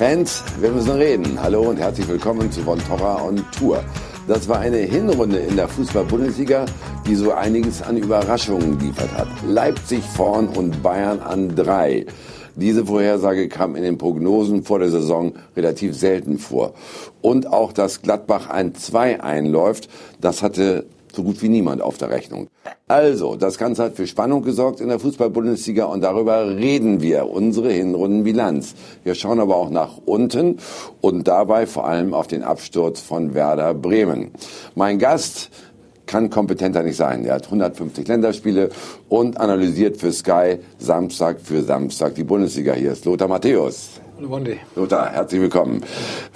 Fans, wir müssen reden. Hallo und herzlich willkommen zu Von Torra on Tour. Das war eine Hinrunde in der Fußball-Bundesliga, die so einiges an Überraschungen geliefert hat. Leipzig vorn und Bayern an drei. Diese Vorhersage kam in den Prognosen vor der Saison relativ selten vor. Und auch, dass Gladbach ein 2 einläuft, das hatte so gut wie niemand auf der Rechnung. Also, das Ganze hat für Spannung gesorgt in der Fußball-Bundesliga und darüber reden wir, unsere Hinrundenbilanz. Wir schauen aber auch nach unten und dabei vor allem auf den Absturz von Werder Bremen. Mein Gast kann kompetenter nicht sein. Er hat 150 Länderspiele und analysiert für Sky Samstag für Samstag die Bundesliga. Hier ist Lothar Matthäus. Lothar, herzlich willkommen.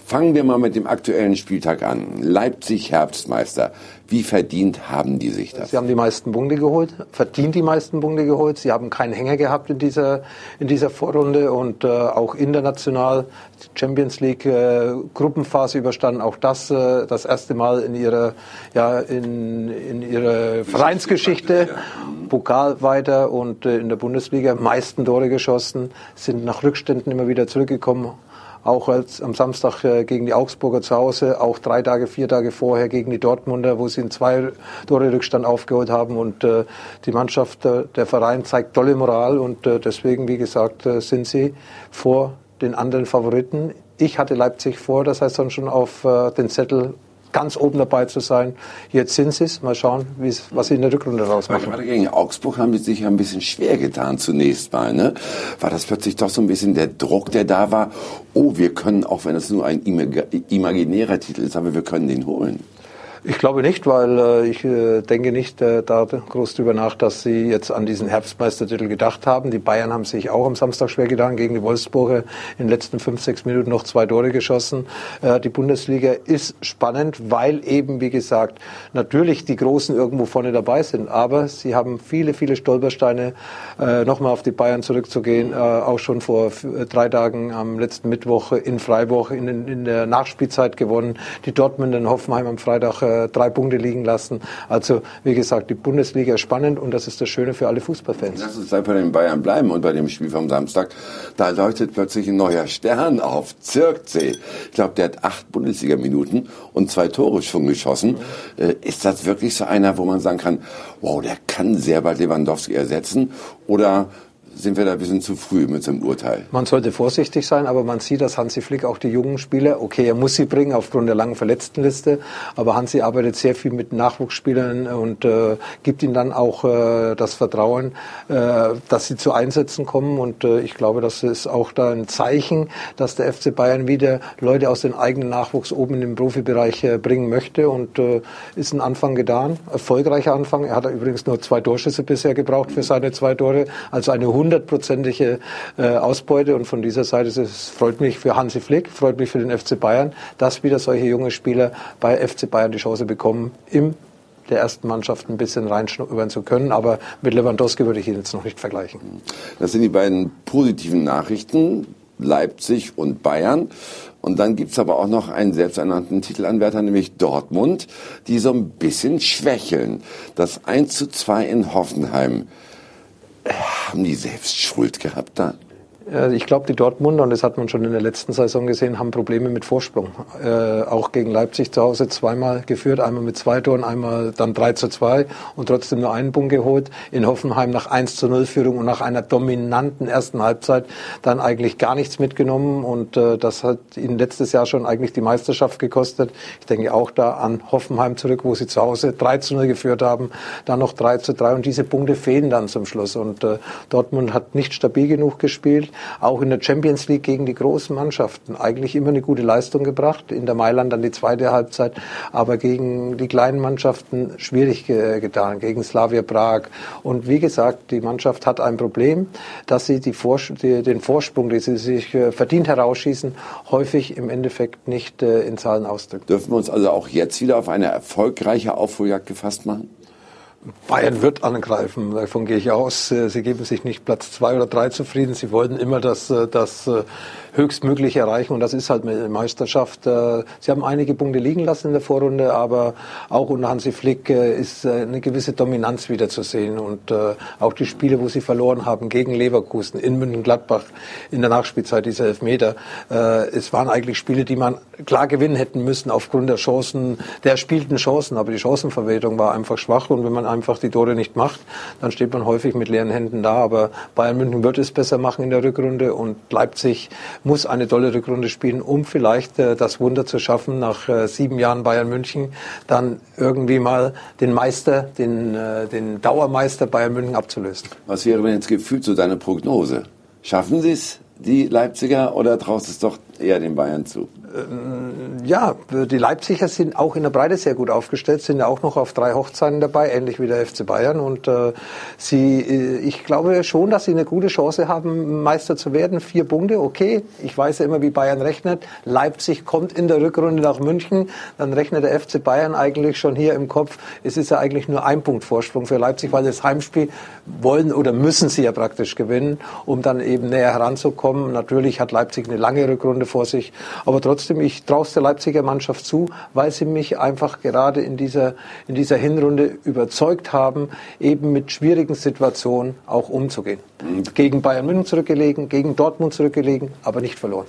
Fangen wir mal mit dem aktuellen Spieltag an. Leipzig Herbstmeister. Wie verdient haben die sich das? Sie haben die meisten Punkte geholt, verdient die meisten Punkte geholt. Sie haben keinen Hänger gehabt in dieser, in dieser Vorrunde und äh, auch international Champions League äh, Gruppenphase überstanden. Auch das äh, das erste Mal in ihrer, ja, in, in ihrer Vereinsgeschichte. Pokal weiter und äh, in der Bundesliga meisten Tore geschossen, sind nach Rückständen immer wieder zurückgekommen auch als am Samstag äh, gegen die Augsburger zu Hause, auch drei Tage, vier Tage vorher gegen die Dortmunder, wo sie einen zwei Tore Rückstand aufgeholt haben und äh, die Mannschaft, äh, der Verein zeigt tolle Moral und deswegen, wie gesagt, sind sie vor den anderen Favoriten. Ich hatte Leipzig vor, das heißt dann schon auf den Zettel ganz oben dabei zu sein. Jetzt sind sie es. Mal schauen, was sie in der Rückrunde rausmachen. Gerade gegen Augsburg haben sie sich ja ein bisschen schwer getan zunächst mal. Ne? War das plötzlich doch so ein bisschen der Druck, der da war? Oh, wir können, auch wenn es nur ein imaginärer Titel ist, aber wir können den holen. Ich glaube nicht, weil äh, ich äh, denke nicht äh, da groß drüber nach, dass sie jetzt an diesen Herbstmeistertitel gedacht haben. Die Bayern haben sich auch am Samstag schwer getan gegen die Wolfsburger in den letzten fünf, sechs Minuten noch zwei Tore geschossen. Äh, die Bundesliga ist spannend, weil eben, wie gesagt, natürlich die Großen irgendwo vorne dabei sind, aber sie haben viele, viele Stolpersteine, äh, nochmal auf die Bayern zurückzugehen, äh, auch schon vor äh, drei Tagen am letzten Mittwoch in Freiburg in, in der Nachspielzeit gewonnen. Die Dortmund in Hoffenheim am Freitag äh, äh, drei Punkte liegen lassen. Also wie gesagt, die Bundesliga ist spannend und das ist das Schöne für alle Fußballfans. Lass uns bei den Bayern bleiben und bei dem Spiel vom Samstag. Da leuchtet plötzlich ein neuer Stern auf. Zirkzee. Ich glaube, der hat acht Bundesliga-Minuten und zwei Tore schon geschossen. Mhm. Ist das wirklich so einer, wo man sagen kann, wow, der kann sehr bald Lewandowski ersetzen? Oder sind wir da ein bisschen zu früh mit so Urteil. Man sollte vorsichtig sein, aber man sieht, dass Hansi Flick auch die jungen Spieler, okay, er muss sie bringen aufgrund der langen Verletztenliste, aber Hansi arbeitet sehr viel mit Nachwuchsspielern und äh, gibt ihnen dann auch äh, das Vertrauen, äh, dass sie zu Einsätzen kommen und äh, ich glaube, das ist auch da ein Zeichen, dass der FC Bayern wieder Leute aus dem eigenen Nachwuchs oben in den Profibereich äh, bringen möchte und äh, ist ein Anfang getan, erfolgreicher Anfang. Er hat übrigens nur zwei Torschüsse bisher gebraucht für seine zwei Tore, also eine hundertprozentige äh, Ausbeute. Und von dieser Seite es freut mich für Hansi Flick, freut mich für den FC Bayern, dass wieder solche junge Spieler bei FC Bayern die Chance bekommen, im der ersten Mannschaft ein bisschen reinschnuppern zu können. Aber mit Lewandowski würde ich ihn jetzt noch nicht vergleichen. Das sind die beiden positiven Nachrichten. Leipzig und Bayern. Und dann gibt's aber auch noch einen selbsternannten Titelanwärter, nämlich Dortmund, die so ein bisschen schwächeln. Das 1 zu 2 in Hoffenheim haben die selbst Schuld gehabt da? Ich glaube, die Dortmunder, und das hat man schon in der letzten Saison gesehen, haben Probleme mit Vorsprung. Äh, auch gegen Leipzig zu Hause zweimal geführt, einmal mit zwei Toren, einmal dann 3 zu 2 und trotzdem nur einen Punkt geholt. In Hoffenheim nach 1 zu 0 Führung und nach einer dominanten ersten Halbzeit dann eigentlich gar nichts mitgenommen und äh, das hat ihnen letztes Jahr schon eigentlich die Meisterschaft gekostet. Ich denke auch da an Hoffenheim zurück, wo sie zu Hause 3 zu 0 geführt haben, dann noch 3 zu 3 und diese Punkte fehlen dann zum Schluss und äh, Dortmund hat nicht stabil genug gespielt auch in der Champions League gegen die großen Mannschaften eigentlich immer eine gute Leistung gebracht. In der Mailand dann die zweite Halbzeit, aber gegen die kleinen Mannschaften schwierig getan, gegen Slavia Prag. Und wie gesagt, die Mannschaft hat ein Problem, dass sie die Vors die, den Vorsprung, den sie sich äh, verdient herausschießen, häufig im Endeffekt nicht äh, in Zahlen ausdrücken. Dürfen wir uns also auch jetzt wieder auf eine erfolgreiche Aufholjagd gefasst machen? Bayern wird angreifen, davon gehe ich aus. Sie geben sich nicht Platz zwei oder drei zufrieden. Sie wollten immer das, das höchstmöglich erreichen und das ist halt eine Meisterschaft. Äh, sie haben einige Punkte liegen lassen in der Vorrunde, aber auch unter Hansi Flick äh, ist äh, eine gewisse Dominanz wieder zu sehen und auch die Spiele, wo sie verloren haben gegen Leverkusen, in München-Gladbach in der Nachspielzeit dieser Elfmeter, es waren eigentlich Spiele, die man klar gewinnen hätten müssen aufgrund der Chancen, der erspielten Chancen, aber die Chancenverwertung war einfach schwach und wenn man einfach die Tore nicht macht, dann steht man häufig mit leeren Händen da, aber Bayern München wird es besser machen in der Rückrunde und Leipzig muss eine tolle Rückrunde spielen, um vielleicht äh, das Wunder zu schaffen, nach äh, sieben Jahren Bayern München dann irgendwie mal den Meister, den, äh, den Dauermeister Bayern München abzulösen. Was wäre denn jetzt gefühlt so deine Prognose? Schaffen sie es, die Leipziger, oder traust es doch eher den Bayern zu? Ähm, ja, die Leipziger sind auch in der Breite sehr gut aufgestellt, sind ja auch noch auf drei Hochzeiten dabei, ähnlich wie der FC Bayern. Und äh, sie, äh, ich glaube schon, dass sie eine gute Chance haben, Meister zu werden. Vier Punkte, okay. Ich weiß ja immer, wie Bayern rechnet. Leipzig kommt in der Rückrunde nach München, dann rechnet der FC Bayern eigentlich schon hier im Kopf. Es ist ja eigentlich nur ein Punkt Vorsprung für Leipzig, weil das Heimspiel wollen oder müssen sie ja praktisch gewinnen, um dann eben näher heranzukommen. Natürlich hat Leipzig eine lange Rückrunde vor sich, aber trotzdem trotzdem, ich traue der Leipziger Mannschaft zu, weil sie mich einfach gerade in dieser, in dieser Hinrunde überzeugt haben, eben mit schwierigen Situationen auch umzugehen. Gegen Bayern München zurückgelegen, gegen Dortmund zurückgelegen, aber nicht verloren.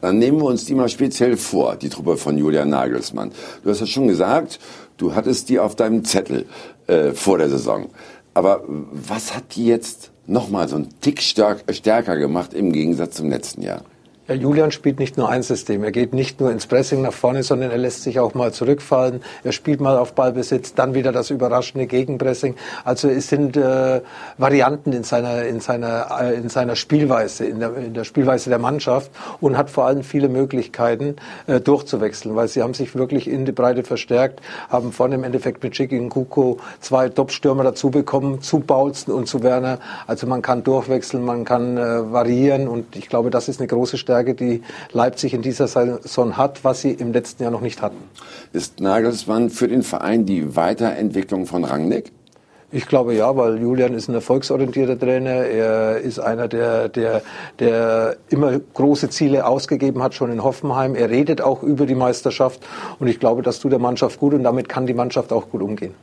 Dann nehmen wir uns die mal speziell vor, die Truppe von Julian Nagelsmann. Du hast ja schon gesagt, du hattest die auf deinem Zettel äh, vor der Saison. Aber was hat die jetzt nochmal so einen Tick stärker gemacht im Gegensatz zum letzten Jahr? Ja, Julian spielt nicht nur ein System. Er geht nicht nur ins Pressing nach vorne, sondern er lässt sich auch mal zurückfallen. Er spielt mal auf Ballbesitz, dann wieder das überraschende Gegenpressing. Also es sind äh, Varianten in seiner in seiner äh, in seiner Spielweise, in der, in der Spielweise der Mannschaft und hat vor allem viele Möglichkeiten äh, durchzuwechseln, weil sie haben sich wirklich in die Breite verstärkt, haben vorne im Endeffekt mit Chiki Kuko zwei Top-Stürmer dazu bekommen, zu Baulzen und zu Werner. Also man kann durchwechseln, man kann äh, variieren und ich glaube, das ist eine große Stärke Stärke, die Leipzig in dieser Saison hat, was sie im letzten Jahr noch nicht hatten. Ist Nagelsmann für den Verein die Weiterentwicklung von Rangnick? Ich glaube ja, weil Julian ist ein erfolgsorientierter Trainer. Er ist einer, der, der, der immer große Ziele ausgegeben hat, schon in Hoffenheim. Er redet auch über die Meisterschaft und ich glaube, das tut der Mannschaft gut und damit kann die Mannschaft auch gut umgehen.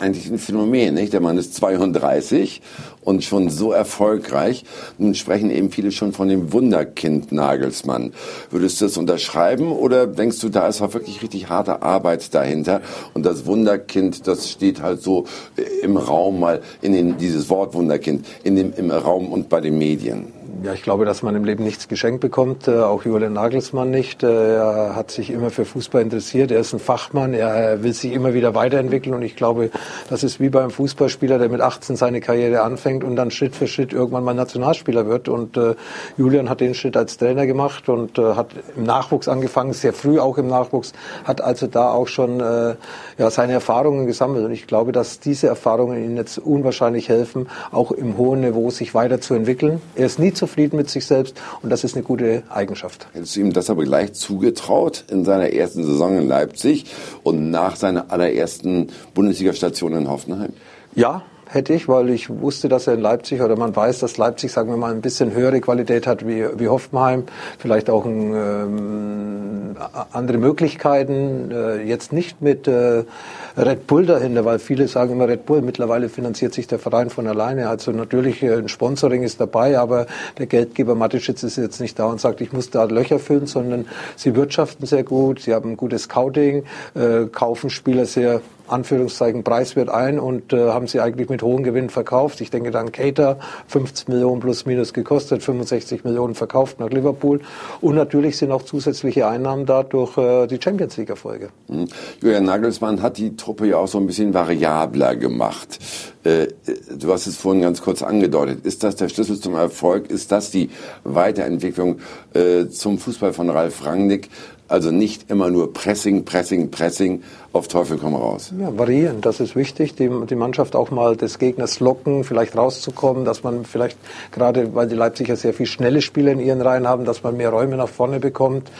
Eigentlich ein Phänomen, nicht? Der Mann ist 32 und schon so erfolgreich. Nun sprechen eben viele schon von dem Wunderkind Nagelsmann. Würdest du das unterschreiben oder denkst du, da ist auch wirklich richtig harte Arbeit dahinter und das Wunderkind, das steht halt so im Raum mal in den, dieses Wort Wunderkind in dem, im Raum und bei den Medien? Ja, ich glaube, dass man im Leben nichts geschenkt bekommt, äh, auch Julian Nagelsmann nicht. Äh, er hat sich immer für Fußball interessiert, er ist ein Fachmann, er will sich immer wieder weiterentwickeln. Und ich glaube, das ist wie beim Fußballspieler, der mit 18 seine Karriere anfängt und dann Schritt für Schritt irgendwann mal Nationalspieler wird. Und äh, Julian hat den Schritt als Trainer gemacht und äh, hat im Nachwuchs angefangen, sehr früh auch im Nachwuchs, hat also da auch schon äh, ja, seine Erfahrungen gesammelt. Und ich glaube, dass diese Erfahrungen ihm jetzt unwahrscheinlich helfen, auch im hohen Niveau sich weiterzuentwickeln. Er ist nie zufrieden mit sich selbst und das ist eine gute Eigenschaft. Hättest du ihm das aber gleich zugetraut in seiner ersten Saison in Leipzig und nach seiner allerersten Bundesliga-Station in Hoffenheim? Ja, hätte ich, weil ich wusste, dass er in Leipzig oder man weiß, dass Leipzig, sagen wir mal, ein bisschen höhere Qualität hat wie, wie Hoffenheim, vielleicht auch ein, ähm, andere Möglichkeiten, äh, jetzt nicht mit äh, Red Bull dahinter, weil viele sagen immer Red Bull, mittlerweile finanziert sich der Verein von alleine, also natürlich äh, ein Sponsoring ist dabei, aber der Geldgeber Mateschitz ist jetzt nicht da und sagt, ich muss da Löcher füllen, sondern sie wirtschaften sehr gut, sie haben ein gutes Scouting, äh, kaufen Spieler sehr Anführungszeichen preiswert ein und äh, haben sie eigentlich mit hohen Gewinnen verkauft. Ich denke dann Cater, 50 Millionen plus minus gekostet, 65 Millionen verkauft nach Liverpool. Und natürlich sind auch zusätzliche Einnahmen da durch äh, die Champions League-Erfolge. Mhm. Julian Nagelsmann hat die Truppe ja auch so ein bisschen variabler gemacht. Äh, du hast es vorhin ganz kurz angedeutet. Ist das der Schlüssel zum Erfolg? Ist das die Weiterentwicklung äh, zum Fußball von Ralf Rangnick? Also nicht immer nur Pressing, Pressing, Pressing, auf Teufel komm raus. Ja, variieren, das ist wichtig. Die, die Mannschaft auch mal des Gegners locken, vielleicht rauszukommen, dass man vielleicht gerade, weil die Leipziger sehr viel schnelle Spieler in ihren Reihen haben, dass man mehr Räume nach vorne bekommt,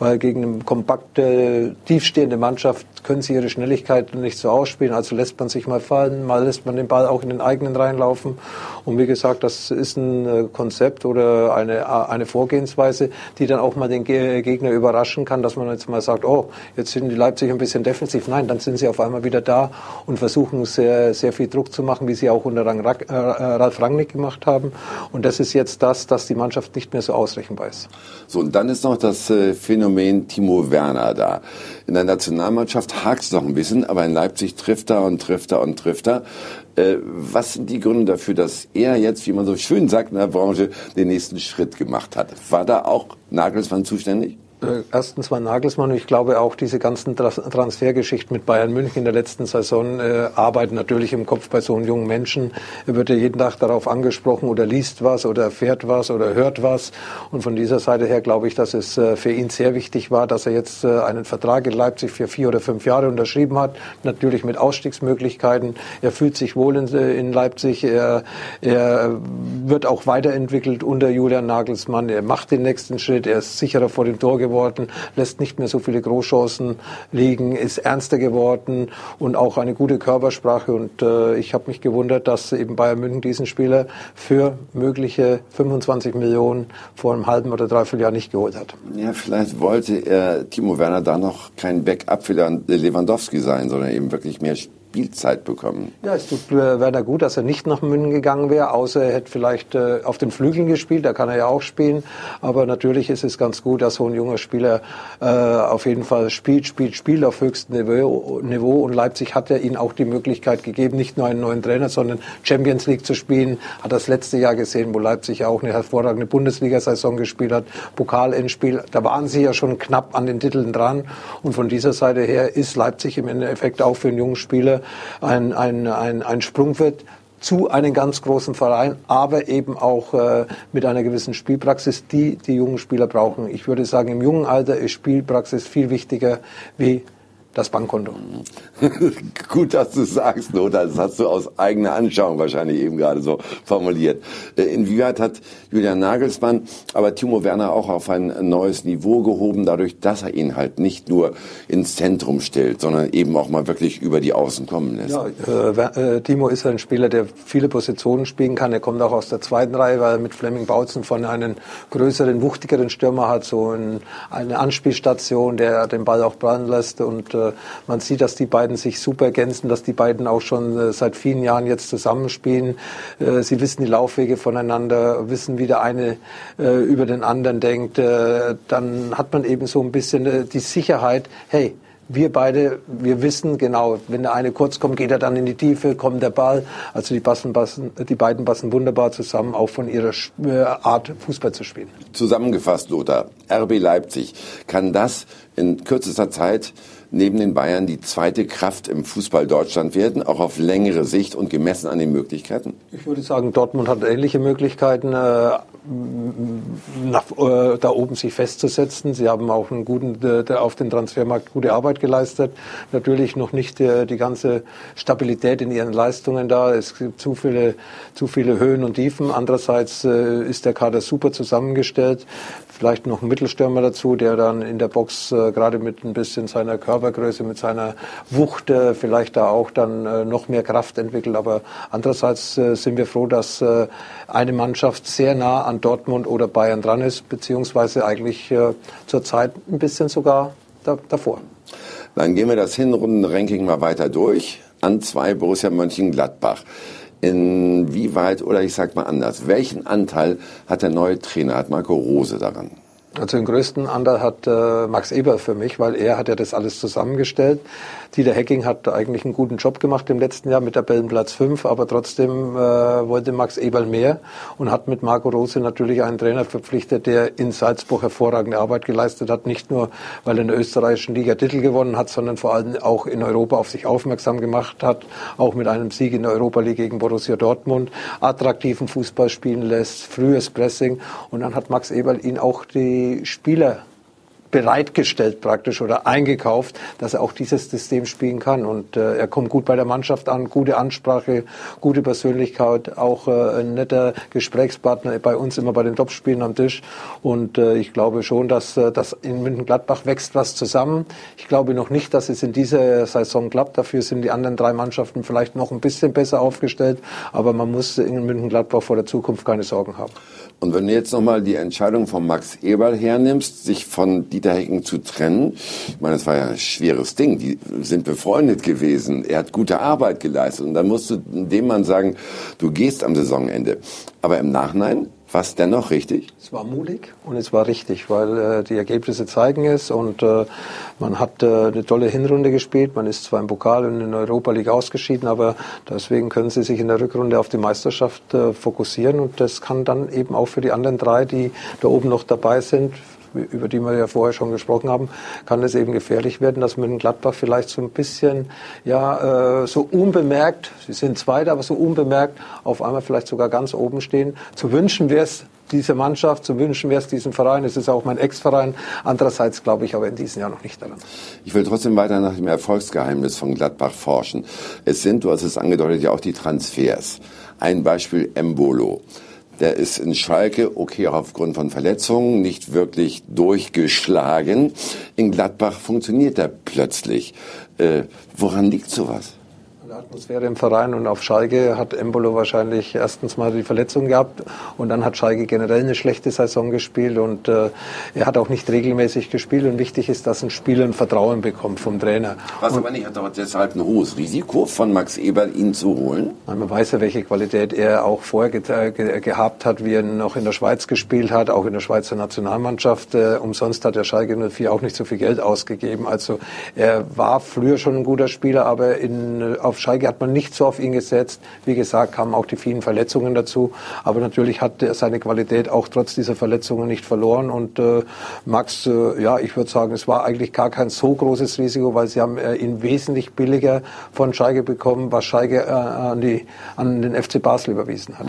weil gegen eine kompakte, tiefstehende Mannschaft können sie ihre Schnelligkeit nicht so ausspielen. Also lässt man sich mal fallen, mal lässt man den Ball auch in den eigenen Reihen laufen. Und wie gesagt, das ist ein äh, Konzept oder eine, eine Vorgehensweise, die dann auch mal den Gegner überraschen kann, dass man jetzt mal sagt, oh, jetzt sind die Leipziger ein bisschen defensiv defensiv. Nein, dann sind sie auf einmal wieder da und versuchen sehr, sehr viel Druck zu machen, wie sie auch unter äh, Ralf Rangnick gemacht haben. Und das ist jetzt das, dass die Mannschaft nicht mehr so ausrechenbar ist. So, und dann ist noch das äh, Phänomen Timo Werner da. In der Nationalmannschaft hakt es noch ein bisschen, aber in Leipzig trifft er und trifft er und trifft er. Äh, was sind die Gründe dafür, dass er jetzt, wie man so schön sagt in der Branche, den nächsten Schritt gemacht hat? War da auch Nagelsmann zuständig? Äh, erstens war Nagelsmann und ich glaube auch diese ganzen Transfergeschichten mit Bayern München in der letzten Saison äh, arbeiten natürlich im Kopf bei so einem jungen Menschen. Er wird ja jeden Tag darauf angesprochen oder liest was oder erfährt was oder hört was. Und von dieser Seite her glaube ich, dass es äh, für ihn sehr wichtig war, dass er jetzt äh, einen Vertrag in Leipzig für vier oder fünf Jahre unterschrieben hat. Natürlich mit Ausstiegsmöglichkeiten. Er fühlt sich wohl in, äh, in Leipzig. Er, er wird auch weiterentwickelt unter Julian Nagelsmann. Er macht den nächsten Schritt. Er ist sicherer vor dem Tor geworden, lässt nicht mehr so viele Großchancen liegen, ist ernster geworden und auch eine gute Körpersprache. Und äh, ich habe mich gewundert, dass eben Bayern München diesen Spieler für mögliche 25 Millionen vor einem halben oder dreiviertel Jahr nicht geholt hat. Ja, vielleicht wollte er Timo Werner da noch kein Backup für Lewandowski sein, sondern eben wirklich mehr Spielzeit bekommen. Ja, es tut Werner gut, dass er nicht nach München gegangen wäre, außer er hätte vielleicht äh, auf den Flügeln gespielt, da kann er ja auch spielen. Aber natürlich ist es ganz gut, dass so ein junger Spieler äh, auf jeden Fall spielt, spielt, spielt auf höchstem Niveau, Niveau. Und Leipzig hat ja ihnen auch die Möglichkeit gegeben, nicht nur einen neuen Trainer, sondern Champions League zu spielen. Hat das letzte Jahr gesehen, wo Leipzig ja auch eine hervorragende Bundesliga-Saison gespielt hat, Pokal-Endspiel. Da waren sie ja schon knapp an den Titeln dran. Und von dieser Seite her ist Leipzig im Endeffekt auch für einen jungen Spieler ein, ein, ein, ein Sprung wird zu einem ganz großen Verein, aber eben auch äh, mit einer gewissen Spielpraxis, die die jungen Spieler brauchen. Ich würde sagen, im jungen Alter ist Spielpraxis viel wichtiger wie das Bankkonto. Gut, dass du sagst, Lothar. Das hast du aus eigener Anschauung wahrscheinlich eben gerade so formuliert. Äh, inwieweit hat Julian Nagelsmann aber Timo Werner auch auf ein neues Niveau gehoben, dadurch, dass er ihn halt nicht nur ins Zentrum stellt, sondern eben auch mal wirklich über die Außen kommen lässt? Ja, äh, äh, Timo ist ein Spieler, der viele Positionen spielen kann. Er kommt auch aus der zweiten Reihe, weil er mit Fleming Bautzen von einem größeren, wuchtigeren Stürmer hat, so ein, eine Anspielstation, der den Ball auch prallen lässt und äh, man sieht, dass die beiden sich super ergänzen, dass die beiden auch schon äh, seit vielen Jahren jetzt zusammenspielen. Äh, sie wissen die Laufwege voneinander, wissen, wie der eine über den anderen denkt. Dann hat man eben so ein bisschen die Sicherheit, hey, wir beide, wir wissen genau, wenn der eine kurz kommt, geht er dann in die Tiefe, kommt der Ball. Also die, passen, passen, die beiden passen wunderbar zusammen, auch von ihrer Art, Fußball zu spielen. Zusammengefasst, Lothar, RB Leipzig, kann das in kürzester Zeit neben den Bayern die zweite Kraft im Fußball Deutschland werden, auch auf längere Sicht und gemessen an den Möglichkeiten? Ich würde sagen, Dortmund hat ähnliche Möglichkeiten, äh, nach, äh, da oben sich festzusetzen. Sie haben auch einen guten, äh, auf den Transfermarkt gute Arbeit geleistet. Natürlich noch nicht die ganze Stabilität in ihren Leistungen da. Es gibt zu viele, zu viele Höhen und Tiefen. Andererseits ist der Kader super zusammengestellt. Vielleicht noch ein Mittelstürmer dazu, der dann in der Box gerade mit ein bisschen seiner Körper Körpergröße, mit seiner Wucht äh, vielleicht da auch dann äh, noch mehr Kraft entwickelt. Aber andererseits äh, sind wir froh, dass eine Mannschaft sehr nah an Dortmund oder Bayern dran ist, beziehungsweise eigentlich zurzeit ein bisschen sogar da, davor. Dann gehen wir das Hinrundenranking mal weiter durch. An zwei Borussia Mönchengladbach. Inwieweit, oder ich sage mal anders, welchen Anteil hat der neue Trainer, hat Marco Rose daran? Also den größten Anteil hat äh, Max Eber für mich, weil er hat ja das alles zusammengestellt. Dieter Hecking hat eigentlich einen guten Job gemacht im letzten Jahr mit Tabellenplatz 5, aber trotzdem äh, wollte Max Eberl mehr und hat mit Marco Rose natürlich einen Trainer verpflichtet, der in Salzburg hervorragende Arbeit geleistet hat. Nicht nur, weil er in der österreichischen Liga Titel gewonnen hat, sondern vor allem auch in Europa auf sich aufmerksam gemacht hat, auch mit einem Sieg in der Europa League gegen Borussia Dortmund, attraktiven Fußball spielen lässt, frühes Pressing und dann hat Max Eberl ihn auch die Spieler bereitgestellt praktisch oder eingekauft, dass er auch dieses System spielen kann. Und äh, er kommt gut bei der Mannschaft an, gute Ansprache, gute Persönlichkeit, auch äh, ein netter Gesprächspartner bei uns immer bei den Topspielen am Tisch. Und äh, ich glaube schon, dass, äh, dass in München-Gladbach wächst was zusammen. Ich glaube noch nicht, dass es in dieser Saison klappt. Dafür sind die anderen drei Mannschaften vielleicht noch ein bisschen besser aufgestellt. Aber man muss in München-Gladbach vor der Zukunft keine Sorgen haben. Und wenn du jetzt nochmal die Entscheidung von Max Eberl hernimmst, sich von Dieter Hecking zu trennen, ich meine, das war ja ein schweres Ding, die sind befreundet gewesen, er hat gute Arbeit geleistet und dann musst du dem Mann sagen, du gehst am Saisonende. Aber im Nachhinein war es dennoch richtig? Es war mutig und es war richtig, weil äh, die Ergebnisse zeigen es und äh, man hat äh, eine tolle Hinrunde gespielt. Man ist zwar im Pokal und in der Europa League ausgeschieden, aber deswegen können sie sich in der Rückrunde auf die Meisterschaft äh, fokussieren und das kann dann eben auch für die anderen drei, die da oben noch dabei sind, über die wir ja vorher schon gesprochen haben, kann es eben gefährlich werden, dass Mönchengladbach vielleicht so ein bisschen, ja, äh, so unbemerkt, sie sind Zweiter, aber so unbemerkt auf einmal vielleicht sogar ganz oben stehen. Zu wünschen wäre es diese Mannschaft, zu wünschen wäre es diesem Verein. Es ist auch mein Ex-Verein. Andererseits glaube ich aber in diesem Jahr noch nicht daran. Ich will trotzdem weiter nach dem Erfolgsgeheimnis von Gladbach forschen. Es sind, du hast es angedeutet, ja auch die Transfers. Ein Beispiel Embolo. Der ist in Schalke, okay, auch aufgrund von Verletzungen, nicht wirklich durchgeschlagen. In Gladbach funktioniert er plötzlich. Äh, woran liegt sowas? Atmosphäre im Verein und auf Schalke hat Embolo wahrscheinlich erstens mal die Verletzung gehabt und dann hat Schalke generell eine schlechte Saison gespielt und äh, er hat auch nicht regelmäßig gespielt und wichtig ist, dass ein Spieler ein Vertrauen bekommt vom Trainer. Was und, aber nicht, hat doch deshalb ein hohes Risiko von Max Eberl, ihn zu holen? Man weiß ja, welche Qualität er auch vorher ge ge gehabt hat, wie er noch in der Schweiz gespielt hat, auch in der Schweizer Nationalmannschaft. Äh, umsonst hat der Schalke 04 auch nicht so viel Geld ausgegeben. Also er war früher schon ein guter Spieler, aber in, auf Schalke hat man nicht so auf ihn gesetzt. Wie gesagt, kamen auch die vielen Verletzungen dazu. Aber natürlich hat er seine Qualität auch trotz dieser Verletzungen nicht verloren. Und äh, Max, äh, ja, ich würde sagen, es war eigentlich gar kein so großes Risiko, weil sie haben äh, ihn wesentlich billiger von Schalke bekommen, was Schalke äh, an, die, an den FC Basel überwiesen hat.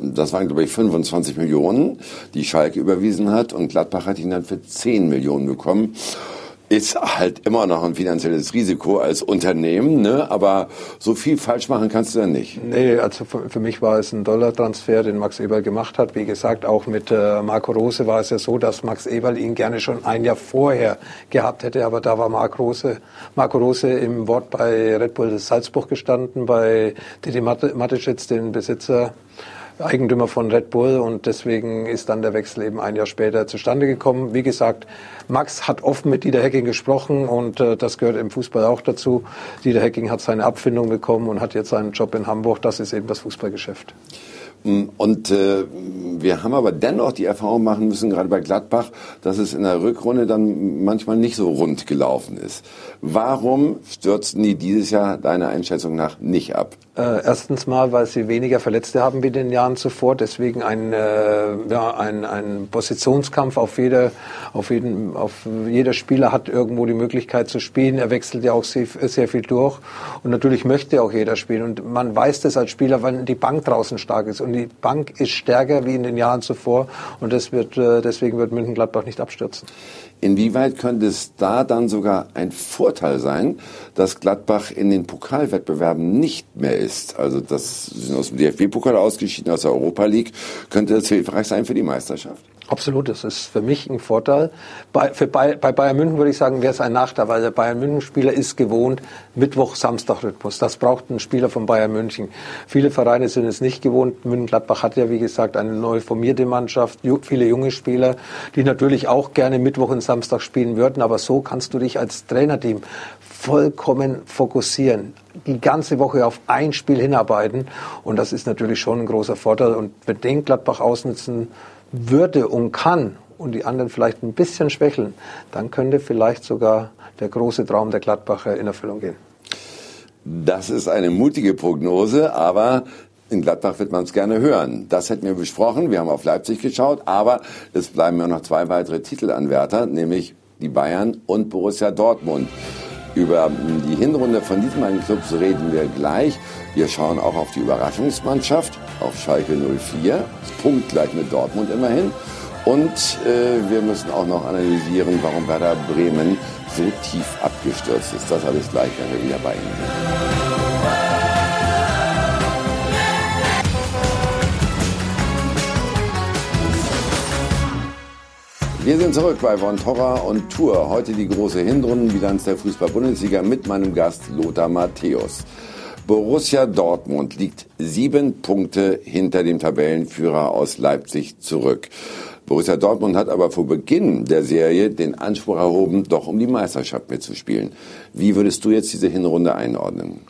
Das waren, glaube ich, 25 Millionen, die Schalke überwiesen hat. Und Gladbach hat ihn dann für 10 Millionen bekommen ist halt immer noch ein finanzielles Risiko als Unternehmen, ne? aber so viel falsch machen kannst du ja nicht. Nee, also für, für mich war es ein Dollartransfer, den Max Eberl gemacht hat. Wie gesagt, auch mit äh, Marco Rose war es ja so, dass Max Eberl ihn gerne schon ein Jahr vorher gehabt hätte, aber da war Marco Rose, Marco Rose im Wort bei Red Bull Salzburg gestanden, bei Didi Mateschitz, den Besitzer Eigentümer von Red Bull und deswegen ist dann der Wechsel eben ein Jahr später zustande gekommen. Wie gesagt, Max hat offen mit Dieter Hecking gesprochen und äh, das gehört im Fußball auch dazu. Dieter Hecking hat seine Abfindung bekommen und hat jetzt seinen Job in Hamburg. Das ist eben das Fußballgeschäft. Mm, und äh, wir haben aber dennoch die Erfahrung machen müssen, gerade bei Gladbach, dass es in der Rückrunde dann manchmal nicht so rund gelaufen ist. Warum stürzen die dieses Jahr deiner Einschätzung nach nicht ab? Äh, erstens mal, weil sie weniger Verletzte haben wie in den Jahren zuvor. Deswegen ein, äh, ja, ein, ein Positionskampf auf jeder, auf jeden, auf jeder Spieler hat irgendwo die Möglichkeit zu spielen. Er wechselt ja auch sehr, sehr viel durch. Und natürlich möchte auch jeder spielen. Und man weiß das als Spieler, weil die Bank draußen stark ist. Und die Bank ist stärker wie in den Jahren zuvor. Und das wird, äh, deswegen wird München-Gladbach nicht abstürzen. Inwieweit könnte es da dann sogar ein Vorteil sein, dass Gladbach in den Pokalwettbewerben nicht mehr ist? Also das sind aus dem DFB-Pokal ausgeschieden, aus der Europa League. Könnte das hilfreich sein für die Meisterschaft? Absolut, das ist für mich ein Vorteil. Bei, für bei, bei Bayern München würde ich sagen, wäre es ein Nachteil, weil der Bayern München-Spieler ist gewohnt, Mittwoch-Samstag-Rhythmus. Das braucht ein Spieler von Bayern München. Viele Vereine sind es nicht gewohnt. München-Gladbach hat ja, wie gesagt, eine neu formierte Mannschaft, viele junge Spieler, die natürlich auch gerne Mittwoch und Samstag spielen würden. Aber so kannst du dich als Trainerteam vollkommen fokussieren die ganze Woche auf ein Spiel hinarbeiten. Und das ist natürlich schon ein großer Vorteil. Und wenn den Gladbach ausnutzen würde und kann und die anderen vielleicht ein bisschen schwächeln, dann könnte vielleicht sogar der große Traum der Gladbacher in Erfüllung gehen. Das ist eine mutige Prognose, aber in Gladbach wird man es gerne hören. Das hätten wir besprochen. Wir haben auf Leipzig geschaut, aber es bleiben ja noch zwei weitere Titelanwärter, nämlich die Bayern und Borussia Dortmund. Über die Hinrunde von diesen beiden Clubs reden wir gleich. Wir schauen auch auf die Überraschungsmannschaft, auf Schalke 04, punktgleich mit Dortmund immerhin. Und äh, wir müssen auch noch analysieren, warum Werder Bremen so tief abgestürzt ist. Das alles gleich, wenn wir wieder bei Ihnen sind. Wir sind zurück bei Von Torra und Tour. Heute die große Hinrundenbilanz der Fußball-Bundesliga mit meinem Gast Lothar Matthäus. Borussia Dortmund liegt sieben Punkte hinter dem Tabellenführer aus Leipzig zurück. Borussia Dortmund hat aber vor Beginn der Serie den Anspruch erhoben, doch um die Meisterschaft mitzuspielen. Wie würdest du jetzt diese Hinrunde einordnen?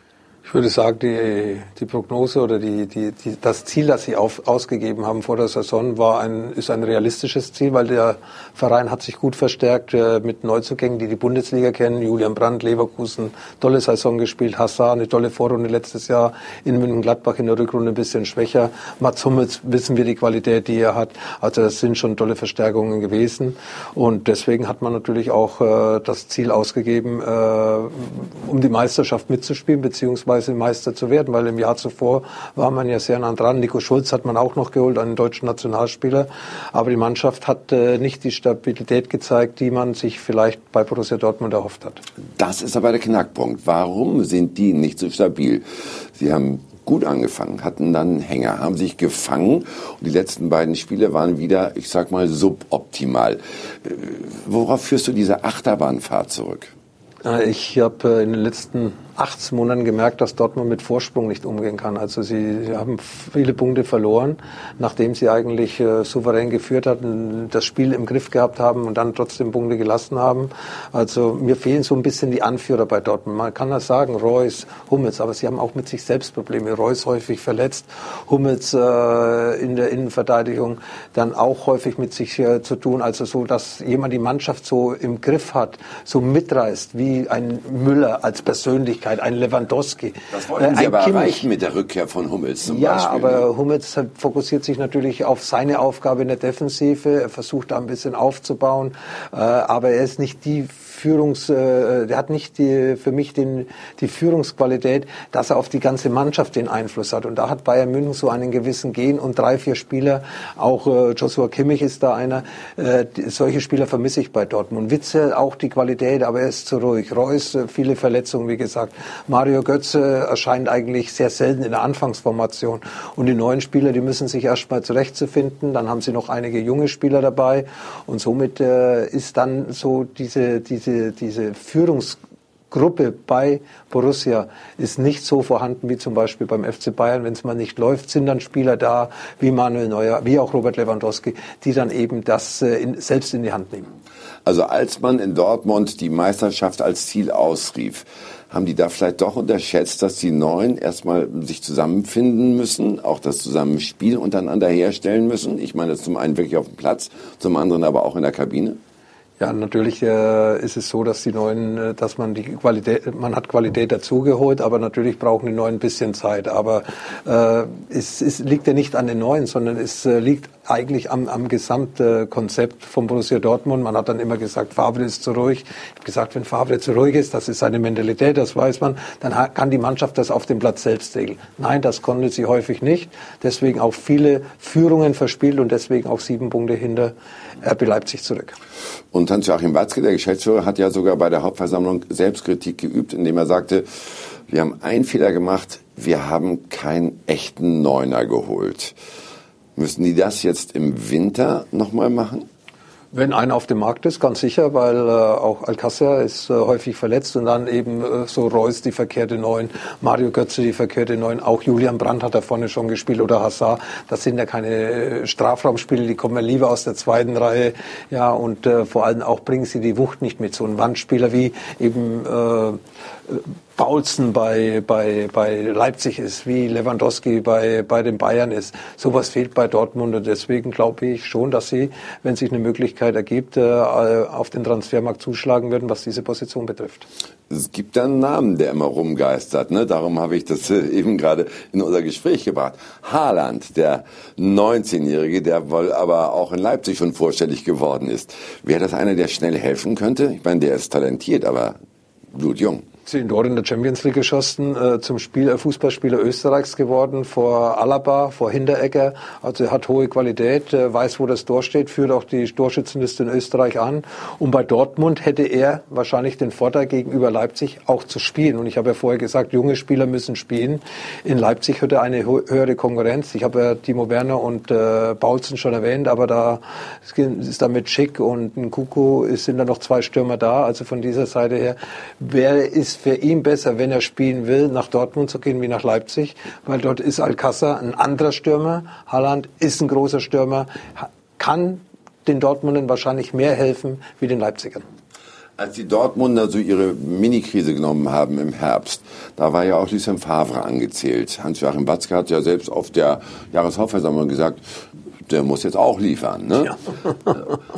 Ich würde sagen, die, die Prognose oder die, die, die, das Ziel, das Sie auf, ausgegeben haben vor der Saison, war ein, ist ein realistisches Ziel, weil der Verein hat sich gut verstärkt äh, mit Neuzugängen, die die Bundesliga kennen. Julian Brandt, Leverkusen, tolle Saison gespielt. Hassan, eine tolle Vorrunde letztes Jahr. In München-Gladbach in der Rückrunde ein bisschen schwächer. Mats Hummels wissen wir die Qualität, die er hat. Also das sind schon tolle Verstärkungen gewesen. Und deswegen hat man natürlich auch äh, das Ziel ausgegeben, äh, um die Meisterschaft mitzuspielen, beziehungsweise Meister zu werden, weil im Jahr zuvor war man ja sehr nah dran. Nico Schulz hat man auch noch geholt, einen deutschen Nationalspieler. Aber die Mannschaft hat äh, nicht die Stabilität gezeigt, die man sich vielleicht bei Borussia Dortmund erhofft hat. Das ist aber der Knackpunkt. Warum sind die nicht so stabil? Sie haben gut angefangen, hatten dann Hänger, haben sich gefangen und die letzten beiden Spiele waren wieder, ich sag mal, suboptimal. Äh, worauf führst du diese Achterbahnfahrt zurück? Äh, ich habe in den letzten 18 Monaten gemerkt, dass Dortmund mit Vorsprung nicht umgehen kann. Also sie, sie haben viele Punkte verloren, nachdem sie eigentlich äh, souverän geführt hatten, das Spiel im Griff gehabt haben und dann trotzdem Punkte gelassen haben. Also mir fehlen so ein bisschen die Anführer bei Dortmund. Man kann das sagen, Reus, Hummels, aber sie haben auch mit sich selbst Probleme. Reus häufig verletzt, Hummels äh, in der Innenverteidigung dann auch häufig mit sich äh, zu tun. Also so, dass jemand die Mannschaft so im Griff hat, so mitreißt, wie ein Müller als Persönlichkeit ein Lewandowski. Das wollten Sie äh, aber Kimmich. erreichen mit der Rückkehr von Hummels zum ja, Beispiel. Ja, aber ne? Hummels fokussiert sich natürlich auf seine Aufgabe in der Defensive. Er versucht da ein bisschen aufzubauen, äh, aber er ist nicht die Führungs, äh, der hat nicht die, für mich den, die Führungsqualität, dass er auf die ganze Mannschaft den Einfluss hat. Und da hat Bayern München so einen gewissen Gehen und drei, vier Spieler, auch äh, Joshua Kimmich ist da einer, äh, solche Spieler vermisse ich bei Dortmund. Witze auch die Qualität, aber er ist zu ruhig. Reus, äh, viele Verletzungen, wie gesagt. Mario Götze erscheint eigentlich sehr selten in der Anfangsformation. Und die neuen Spieler, die müssen sich erstmal zurechtzufinden. Dann haben sie noch einige junge Spieler dabei. Und somit äh, ist dann so diese, diese diese, diese Führungsgruppe bei Borussia ist nicht so vorhanden wie zum Beispiel beim FC Bayern. Wenn es mal nicht läuft, sind dann Spieler da, wie Manuel Neuer, wie auch Robert Lewandowski, die dann eben das äh, in, selbst in die Hand nehmen. Also als man in Dortmund die Meisterschaft als Ziel ausrief, haben die da vielleicht doch unterschätzt, dass die Neuen erstmal sich zusammenfinden müssen, auch das Zusammenspiel untereinander herstellen müssen. Ich meine, zum einen wirklich auf dem Platz, zum anderen aber auch in der Kabine. Ja, natürlich äh, ist es so, dass die neuen, äh, dass man die Qualität, man hat Qualität dazugeholt, aber natürlich brauchen die neuen ein bisschen Zeit. Aber äh, es, es liegt ja nicht an den neuen, sondern es äh, liegt eigentlich am, am Gesamtkonzept von Borussia Dortmund. Man hat dann immer gesagt, Favre ist zu ruhig. Ich habe gesagt, wenn Favre zu ruhig ist, das ist seine Mentalität, das weiß man, dann kann die Mannschaft das auf dem Platz selbst regeln. Nein, das konnte sie häufig nicht. Deswegen auch viele Führungen verspielt und deswegen auch sieben Punkte hinter RB Leipzig zurück. Und Hans-Joachim Watzke, der Geschäftsführer, hat ja sogar bei der Hauptversammlung Selbstkritik geübt, indem er sagte, wir haben einen Fehler gemacht, wir haben keinen echten Neuner geholt. Müssen die das jetzt im Winter nochmal machen? Wenn einer auf dem Markt ist, ganz sicher, weil äh, auch Alcácer ist äh, häufig verletzt und dann eben äh, so Reus die verkehrte Neun, Mario Götze die verkehrte Neun, auch Julian Brandt hat da vorne schon gespielt oder Hazard. Das sind ja keine äh, Strafraumspiele, die kommen ja lieber aus der zweiten Reihe. Ja, und äh, vor allem auch bringen sie die Wucht nicht mit. So ein Wandspieler wie eben äh, Paulsen bei, bei, bei Leipzig ist, wie Lewandowski bei, bei den Bayern ist. Sowas fehlt bei Dortmund und deswegen glaube ich schon, dass sie, wenn sich eine Möglichkeit ergibt, äh, auf den Transfermarkt zuschlagen würden, was diese Position betrifft. Es gibt einen Namen, der immer rumgeistert. Ne? Darum habe ich das äh, eben gerade in unser Gespräch gebracht. Haaland, der 19-Jährige, der wohl aber auch in Leipzig schon vorstellig geworden ist. Wäre das einer, der schnell helfen könnte? Ich meine, der ist talentiert, aber blutjung zehn Tore in der Champions League geschossen, äh, zum Spiel, äh, Fußballspieler Österreichs geworden, vor Alaba, vor Hinteregger. Also er hat hohe Qualität, äh, weiß, wo das Tor steht, führt auch die Torschützenliste in Österreich an. Und bei Dortmund hätte er wahrscheinlich den Vorteil gegenüber Leipzig auch zu spielen. Und ich habe ja vorher gesagt, junge Spieler müssen spielen. In Leipzig hat er eine höhere Konkurrenz. Ich habe ja Timo Werner und äh, Paulsen schon erwähnt, aber da ist da mit Schick und ein Kuku sind da noch zwei Stürmer da. Also von dieser Seite her, wer ist für ihn besser, wenn er spielen will, nach Dortmund zu gehen wie nach Leipzig, weil dort ist Alcázar ein anderer Stürmer. Haaland ist ein großer Stürmer, kann den Dortmundern wahrscheinlich mehr helfen wie den Leipzigern. Als die Dortmunder so ihre Mini-Krise genommen haben im Herbst, da war ja auch Lucien Favre angezählt. Hans-Joachim Batzke hat ja selbst auf der Jahreshauptversammlung gesagt, der muss jetzt auch liefern. Ne? Ja.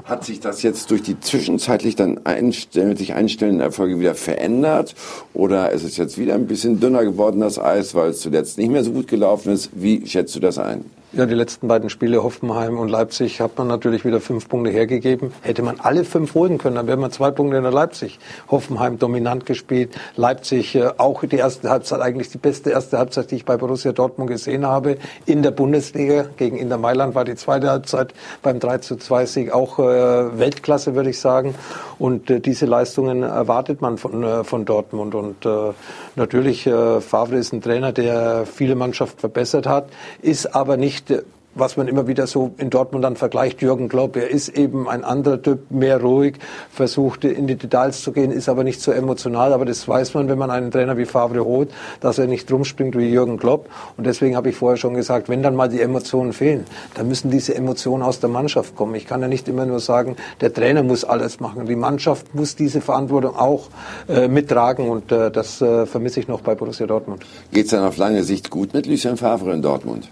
Hat sich das jetzt durch die zwischenzeitlich dann einstellen, sich einstellenden Erfolge wieder verändert? Oder ist es jetzt wieder ein bisschen dünner geworden, das Eis, weil es zuletzt nicht mehr so gut gelaufen ist? Wie schätzt du das ein? Ja, die letzten beiden Spiele Hoffenheim und Leipzig hat man natürlich wieder fünf Punkte hergegeben. Hätte man alle fünf holen können, dann wären wir zwei Punkte in der Leipzig. Hoffenheim dominant gespielt, Leipzig äh, auch die erste Halbzeit, eigentlich die beste erste Halbzeit, die ich bei Borussia Dortmund gesehen habe. In der Bundesliga gegen Inter Mailand war die zweite Halbzeit beim 3 zu 2 Sieg auch äh, Weltklasse, würde ich sagen. Und äh, diese Leistungen erwartet man von, äh, von Dortmund. Und äh, natürlich, äh, Favre ist ein Trainer, der viele Mannschaften verbessert hat, ist aber nicht äh, was man immer wieder so in Dortmund dann vergleicht, Jürgen Klopp, er ist eben ein anderer Typ, mehr ruhig, versucht in die Details zu gehen, ist aber nicht so emotional. Aber das weiß man, wenn man einen Trainer wie Favre holt, dass er nicht rumspringt wie Jürgen Klopp. Und deswegen habe ich vorher schon gesagt, wenn dann mal die Emotionen fehlen, dann müssen diese Emotionen aus der Mannschaft kommen. Ich kann ja nicht immer nur sagen, der Trainer muss alles machen. Die Mannschaft muss diese Verantwortung auch äh, mittragen und äh, das äh, vermisse ich noch bei Borussia Dortmund. Geht es dann auf lange Sicht gut mit Lucien Favre in Dortmund?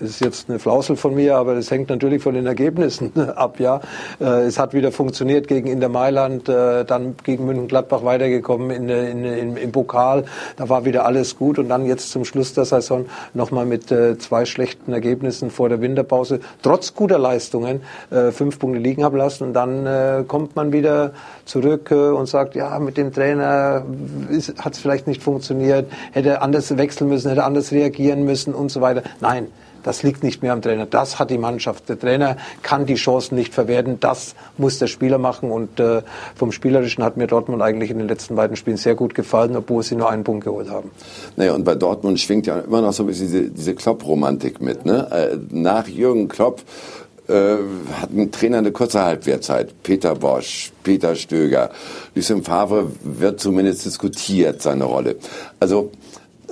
Ist jetzt eine Flausel von mir, aber es hängt natürlich von den Ergebnissen ab. Ja, äh, es hat wieder funktioniert gegen Inter Mailand, äh, dann gegen München-Gladbach weitergekommen in, in, in, im Pokal. Da war wieder alles gut und dann jetzt zum Schluss der Saison nochmal mit äh, zwei schlechten Ergebnissen vor der Winterpause, trotz guter Leistungen, fünf Punkte liegen haben lassen und dann kommt man wieder zurück und sagt, ja, mit dem Trainer hat es vielleicht nicht funktioniert, hätte anders wechseln müssen, hätte anders reagieren müssen und so weiter. Nein, das liegt nicht mehr am Trainer. Das hat die Mannschaft. Der Trainer kann die Chancen nicht verwerten. Das muss der Spieler machen. Und äh, vom Spielerischen hat mir Dortmund eigentlich in den letzten beiden Spielen sehr gut gefallen, obwohl sie nur einen Punkt geholt haben. Naja, und bei Dortmund schwingt ja immer noch so ein bisschen diese, diese Klopp-Romantik mit. Ne? Äh, nach Jürgen Klopp äh, hat ein Trainer eine kurze Halbwertzeit. Peter Bosch, Peter Stöger, Lucien Favre wird zumindest diskutiert, seine Rolle. Also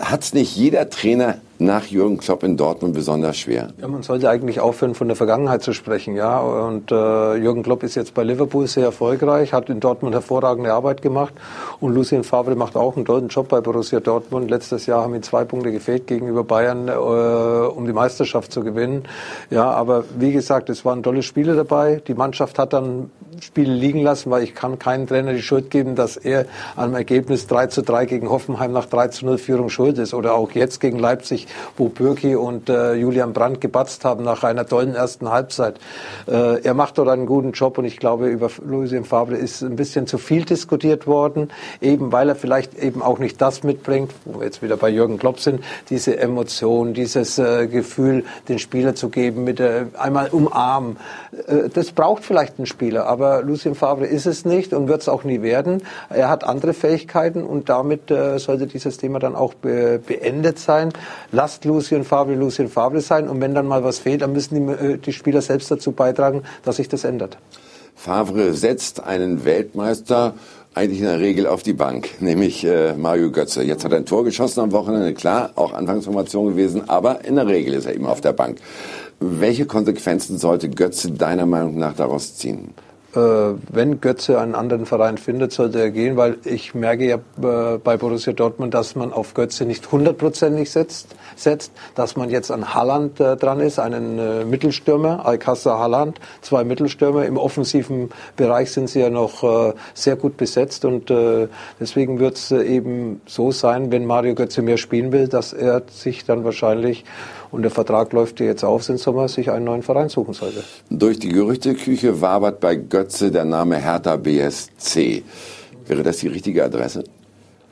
hat es nicht jeder Trainer nach Jürgen Klopp in Dortmund besonders schwer? Ja, man sollte eigentlich aufhören, von der Vergangenheit zu sprechen. Ja, und äh, Jürgen Klopp ist jetzt bei Liverpool sehr erfolgreich, hat in Dortmund hervorragende Arbeit gemacht und Lucien Favre macht auch einen tollen Job bei Borussia Dortmund. Letztes Jahr haben ihm zwei Punkte gefehlt gegenüber Bayern, äh, um die Meisterschaft zu gewinnen. Ja, aber wie gesagt, es waren tolle Spiele dabei. Die Mannschaft hat dann Spiele liegen lassen, weil ich kann keinen Trainer die Schuld geben, dass er am Ergebnis 3 zu 3 gegen Hoffenheim nach 3 zu 0 Führung schuld ist. Oder auch jetzt gegen Leipzig, wo Bürki und äh, Julian Brandt gebatzt haben nach einer tollen ersten Halbzeit. Äh, er macht dort einen guten Job und ich glaube, über Lucien Favre ist ein bisschen zu viel diskutiert worden, eben weil er vielleicht eben auch nicht das mitbringt, wo wir jetzt wieder bei Jürgen Klopp sind, diese Emotion, dieses äh, Gefühl, den Spieler zu geben, mit äh, einmal umarmen. Äh, das braucht vielleicht ein Spieler, aber Lucien Favre ist es nicht und wird es auch nie werden. Er hat andere Fähigkeiten und damit äh, sollte dieses Thema dann auch be beendet sein. Lasst Lucien Favre Lucien Favre sein und wenn dann mal was fehlt, dann müssen die, äh, die Spieler selbst dazu beitragen, dass sich das ändert. Favre setzt einen Weltmeister eigentlich in der Regel auf die Bank, nämlich äh, Mario Götze. Jetzt hat er ein Tor geschossen am Wochenende, klar, auch Anfangsformation gewesen, aber in der Regel ist er immer auf der Bank. Welche Konsequenzen sollte Götze deiner Meinung nach daraus ziehen? Äh, wenn Götze einen anderen Verein findet, sollte er gehen, weil ich merke ja äh, bei Borussia Dortmund, dass man auf Götze nicht hundertprozentig setzt, setzt, dass man jetzt an Halland äh, dran ist, einen Mittelstürmer, Alcázar Halland, zwei Mittelstürmer. Im offensiven Bereich sind sie ja noch sehr gut besetzt und deswegen wird es eben so sein, wenn Mario Götze mehr spielen will, dass er sich dann wahrscheinlich und der Vertrag läuft jetzt auf im Sommer, sich einen neuen Verein suchen sollte. Durch die Gerüchteküche wabert bei Götze der Name Hertha BSC. Wäre das die richtige Adresse?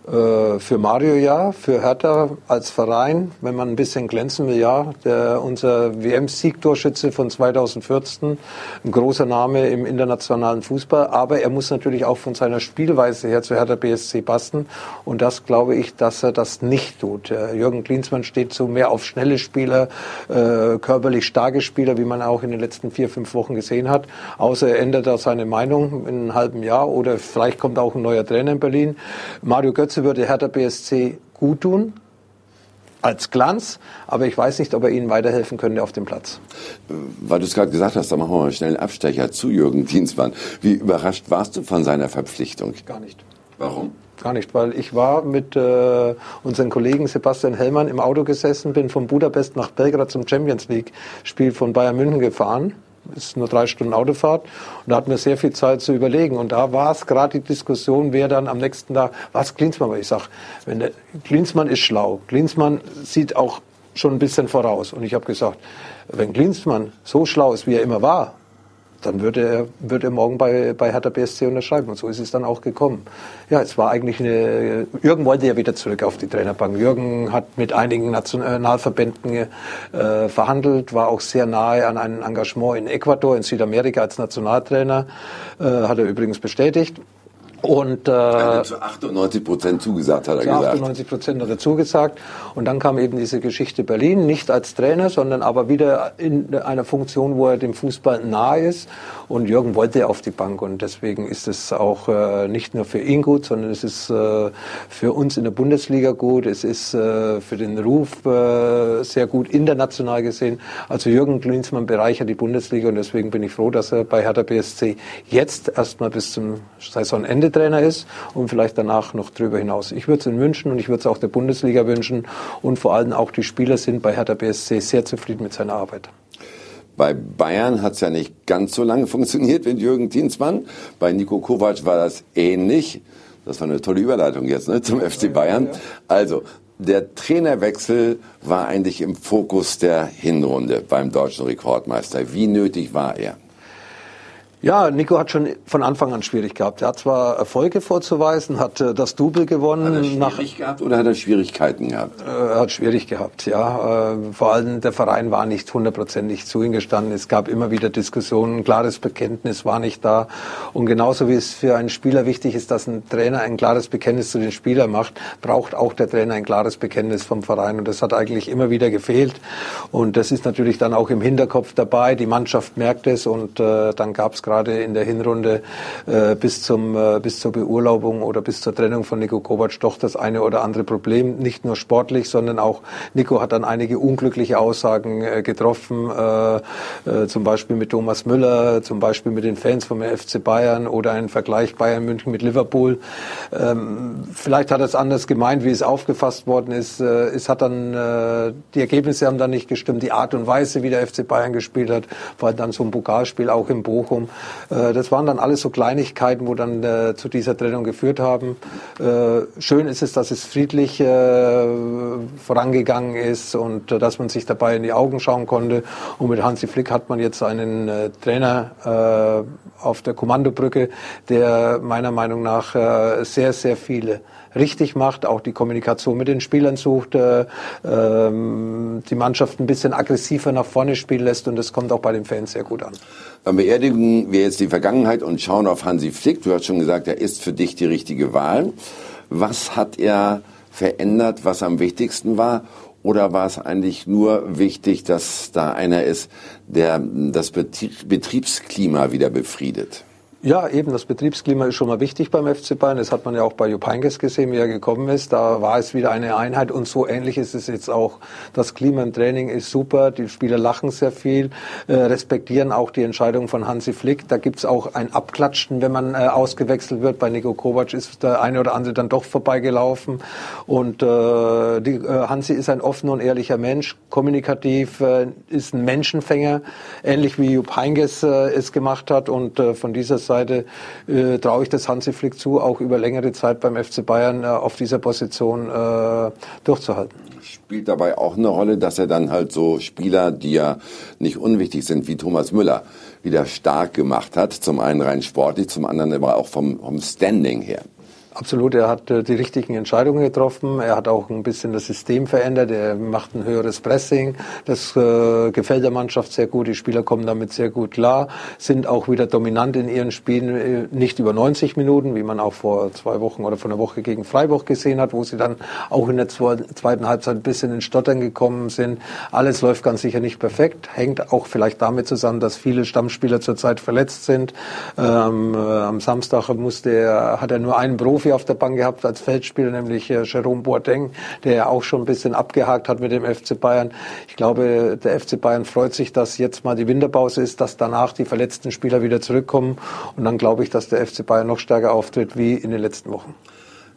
Äh, für Mario ja, für Hertha als Verein, wenn man ein bisschen glänzen will, ja. Der, unser WM-Siegtorschütze von 2014, ein großer Name im internationalen Fußball, aber er muss natürlich auch von seiner Spielweise her zu Hertha BSC passen und das glaube ich, dass er das nicht tut. Jürgen Klinsmann steht so mehr auf schnelle Spieler, äh, körperlich starke Spieler, wie man auch in den letzten vier, fünf Wochen gesehen hat, außer er ändert da seine Meinung in einem halben Jahr oder vielleicht kommt auch ein neuer Trainer in Berlin. Mario Götze Götze würde Hertha BSC gut tun, als Glanz, aber ich weiß nicht, ob er ihnen weiterhelfen könnte auf dem Platz. Weil du es gerade gesagt hast, da machen wir mal schnell einen Abstecher zu Jürgen Dienstmann. Wie überrascht warst du von seiner Verpflichtung? Gar nicht. Warum? Gar nicht, weil ich war mit äh, unseren Kollegen Sebastian Hellmann im Auto gesessen, bin von Budapest nach Belgrad zum Champions League Spiel von Bayern München gefahren ist nur drei Stunden Autofahrt. Und da hatten wir sehr viel Zeit zu überlegen. Und da war es gerade die Diskussion, wer dann am nächsten Tag, was Klinsmann, weil ich sage, wenn der, Klinsmann ist schlau. Klinsmann sieht auch schon ein bisschen voraus. Und ich habe gesagt, wenn Klinsmann so schlau ist, wie er immer war, dann würde er, würde er morgen bei, bei Hertha BSC unterschreiben. Und so ist es dann auch gekommen. Ja, es war eigentlich eine, Jürgen wollte ja wieder zurück auf die Trainerbank. Jürgen hat mit einigen Nationalverbänden äh, verhandelt, war auch sehr nahe an einem Engagement in Ecuador, in Südamerika als Nationaltrainer, äh, hat er übrigens bestätigt. Und, äh, also zu 98 Prozent zugesagt, hat er zu gesagt. 98 Prozent hat er zugesagt. Und dann kam eben diese Geschichte Berlin, nicht als Trainer, sondern aber wieder in einer Funktion, wo er dem Fußball nahe ist. Und Jürgen wollte auf die Bank. Und deswegen ist es auch äh, nicht nur für ihn gut, sondern es ist äh, für uns in der Bundesliga gut. Es ist äh, für den Ruf äh, sehr gut international gesehen. Also Jürgen Klinsmann bereichert die Bundesliga. Und deswegen bin ich froh, dass er bei Hertha BSC jetzt erstmal bis zum Saisonende Trainer ist und vielleicht danach noch drüber hinaus. Ich würde es ihm wünschen und ich würde es auch der Bundesliga wünschen und vor allem auch die Spieler sind bei Hertha BSC sehr zufrieden mit seiner Arbeit. Bei Bayern hat es ja nicht ganz so lange funktioniert wie Jürgen Dienstmann. Bei Nico Kovac war das ähnlich. Das war eine tolle Überleitung jetzt ne, zum FC Bayern. Also, der Trainerwechsel war eigentlich im Fokus der Hinrunde beim deutschen Rekordmeister. Wie nötig war er? Ja, Nico hat schon von Anfang an schwierig gehabt. Er hat zwar Erfolge vorzuweisen, hat äh, das Double gewonnen. Hat er schwierig nach, gehabt oder hat er Schwierigkeiten gehabt? Äh, er hat schwierig gehabt, ja. Äh, vor allem der Verein war nicht hundertprozentig zu ihm gestanden. Es gab immer wieder Diskussionen, ein klares Bekenntnis war nicht da. Und genauso wie es für einen Spieler wichtig ist, dass ein Trainer ein klares Bekenntnis zu den Spielern macht, braucht auch der Trainer ein klares Bekenntnis vom Verein. Und das hat eigentlich immer wieder gefehlt. Und das ist natürlich dann auch im Hinterkopf dabei. Die Mannschaft merkt es und äh, dann gab es gerade in der Hinrunde äh, bis, zum, äh, bis zur Beurlaubung oder bis zur Trennung von Nico Kovac doch das eine oder andere Problem, nicht nur sportlich, sondern auch Nico hat dann einige unglückliche Aussagen äh, getroffen, äh, äh, zum Beispiel mit Thomas Müller, zum Beispiel mit den Fans vom FC Bayern oder ein Vergleich Bayern München mit Liverpool. Ähm, vielleicht hat er es anders gemeint, wie es aufgefasst worden ist. Äh, es hat dann, die Ergebnisse haben dann nicht gestimmt, die Art und Weise, wie der FC Bayern gespielt hat, vor allem dann so ein Pokalspiel auch in Bochum. Äh, das waren dann alles so Kleinigkeiten, wo dann äh, zu dieser Trennung geführt haben. Äh, schön ist es, dass es friedlich vorangegangen ist und dass man sich dabei in die Augen schauen konnte. Und mit Hansi Flick hat man jetzt einen Trainer auf der Kommandobrücke, der meiner Meinung nach sehr, sehr viele richtig macht, auch die Kommunikation mit den Spielern sucht, äh, ähm, die Mannschaft ein bisschen aggressiver nach vorne spielen lässt und das kommt auch bei den Fans sehr gut an. Dann beerdigen wir jetzt die Vergangenheit und schauen auf Hansi Flick. Du hast schon gesagt, er ist für dich die richtige Wahl. Was hat er verändert, was am wichtigsten war? Oder war es eigentlich nur wichtig, dass da einer ist, der das Betriebsklima wieder befriedet? Ja, eben das Betriebsklima ist schon mal wichtig beim FC Bayern. Das hat man ja auch bei Jupp Heynckes gesehen, wie er gekommen ist. Da war es wieder eine Einheit und so ähnlich ist es jetzt auch. Das Klima im Training ist super, die Spieler lachen sehr viel, äh, respektieren auch die Entscheidung von Hansi Flick. Da gibt's auch ein Abklatschen, wenn man äh, ausgewechselt wird. Bei Nico Kovac ist der eine oder andere dann doch vorbeigelaufen. Und äh, die, äh, Hansi ist ein offener und ehrlicher Mensch, kommunikativ, äh, ist ein Menschenfänger, ähnlich wie Jupp Heynckes äh, es gemacht hat. Und äh, von dieser Seite äh, traue ich das Hansi Flick zu, auch über längere Zeit beim FC Bayern äh, auf dieser Position äh, durchzuhalten. Spielt dabei auch eine Rolle, dass er dann halt so Spieler, die ja nicht unwichtig sind, wie Thomas Müller, wieder stark gemacht hat. Zum einen rein sportlich, zum anderen aber auch vom, vom Standing her. Absolut, er hat äh, die richtigen Entscheidungen getroffen. Er hat auch ein bisschen das System verändert. Er macht ein höheres Pressing. Das äh, gefällt der Mannschaft sehr gut. Die Spieler kommen damit sehr gut klar, sind auch wieder dominant in ihren Spielen, äh, nicht über 90 Minuten, wie man auch vor zwei Wochen oder vor einer Woche gegen Freiburg gesehen hat, wo sie dann auch in der zweiten Halbzeit ein bisschen in Stottern gekommen sind. Alles läuft ganz sicher nicht perfekt, hängt auch vielleicht damit zusammen, dass viele Stammspieler zurzeit verletzt sind. Ähm, äh, am Samstag musste er, hat er nur einen Profi Profi auf der Bank gehabt als Feldspieler, nämlich äh, Jerome Boateng, der ja auch schon ein bisschen abgehakt hat mit dem FC Bayern. Ich glaube, der FC Bayern freut sich, dass jetzt mal die Winterpause ist, dass danach die verletzten Spieler wieder zurückkommen. Und dann glaube ich, dass der FC Bayern noch stärker auftritt wie in den letzten Wochen.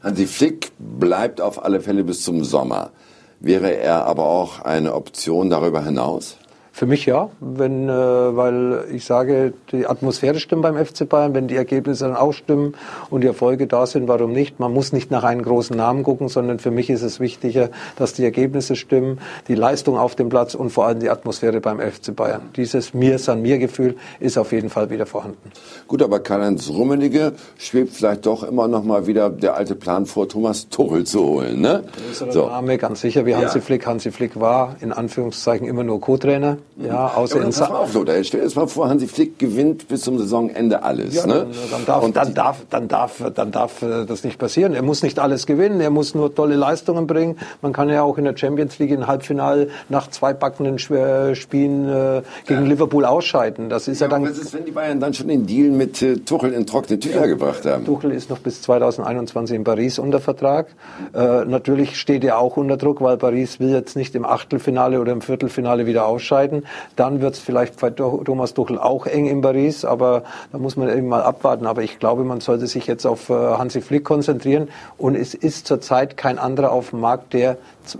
Hansi Flick bleibt auf alle Fälle bis zum Sommer. Wäre er aber auch eine Option darüber hinaus? Für mich ja, wenn, äh, weil ich sage, die Atmosphäre stimmt beim FC Bayern, wenn die Ergebnisse dann auch stimmen und die Erfolge da sind, warum nicht? Man muss nicht nach einem großen Namen gucken, sondern für mich ist es wichtiger, dass die Ergebnisse stimmen, die Leistung auf dem Platz und vor allem die Atmosphäre beim FC Bayern. Dieses mir san mir Gefühl ist auf jeden Fall wieder vorhanden. Gut, aber Karl-Heinz Rummenigge schwebt vielleicht doch immer noch mal wieder der alte Plan vor, Thomas Tuchel zu holen, ne? So. Name, ganz sicher, wie Hansi ja. Flick. Hansi Flick war in Anführungszeichen immer nur Co-Trainer. Ja, außer ja, in pass mal auf, Lothar, stell dir das mal vor, Hansi Flick gewinnt bis zum Saisonende alles. Ja, ne? dann, darf, Und dann, darf, dann, darf, dann darf äh, das nicht passieren. Er muss nicht alles gewinnen, er muss nur tolle Leistungen bringen. Man kann ja auch in der Champions League im Halbfinale nach zwei backenden äh, Spielen äh, gegen ja. Liverpool ausscheiden. Das ist ja, ja dann. Was ist, wenn die Bayern dann schon den Deal mit äh, Tuchel in trockene Tücher gebracht haben? Tuchel ist noch bis 2021 in Paris unter Vertrag. Äh, natürlich steht er auch unter Druck, weil Paris will jetzt nicht im Achtelfinale oder im Viertelfinale wieder ausscheiden. Dann wird es vielleicht bei Thomas Tuchel auch eng in Paris, aber da muss man eben mal abwarten. Aber ich glaube, man sollte sich jetzt auf äh, Hansi Flick konzentrieren. Und es ist zurzeit kein anderer auf dem Markt, der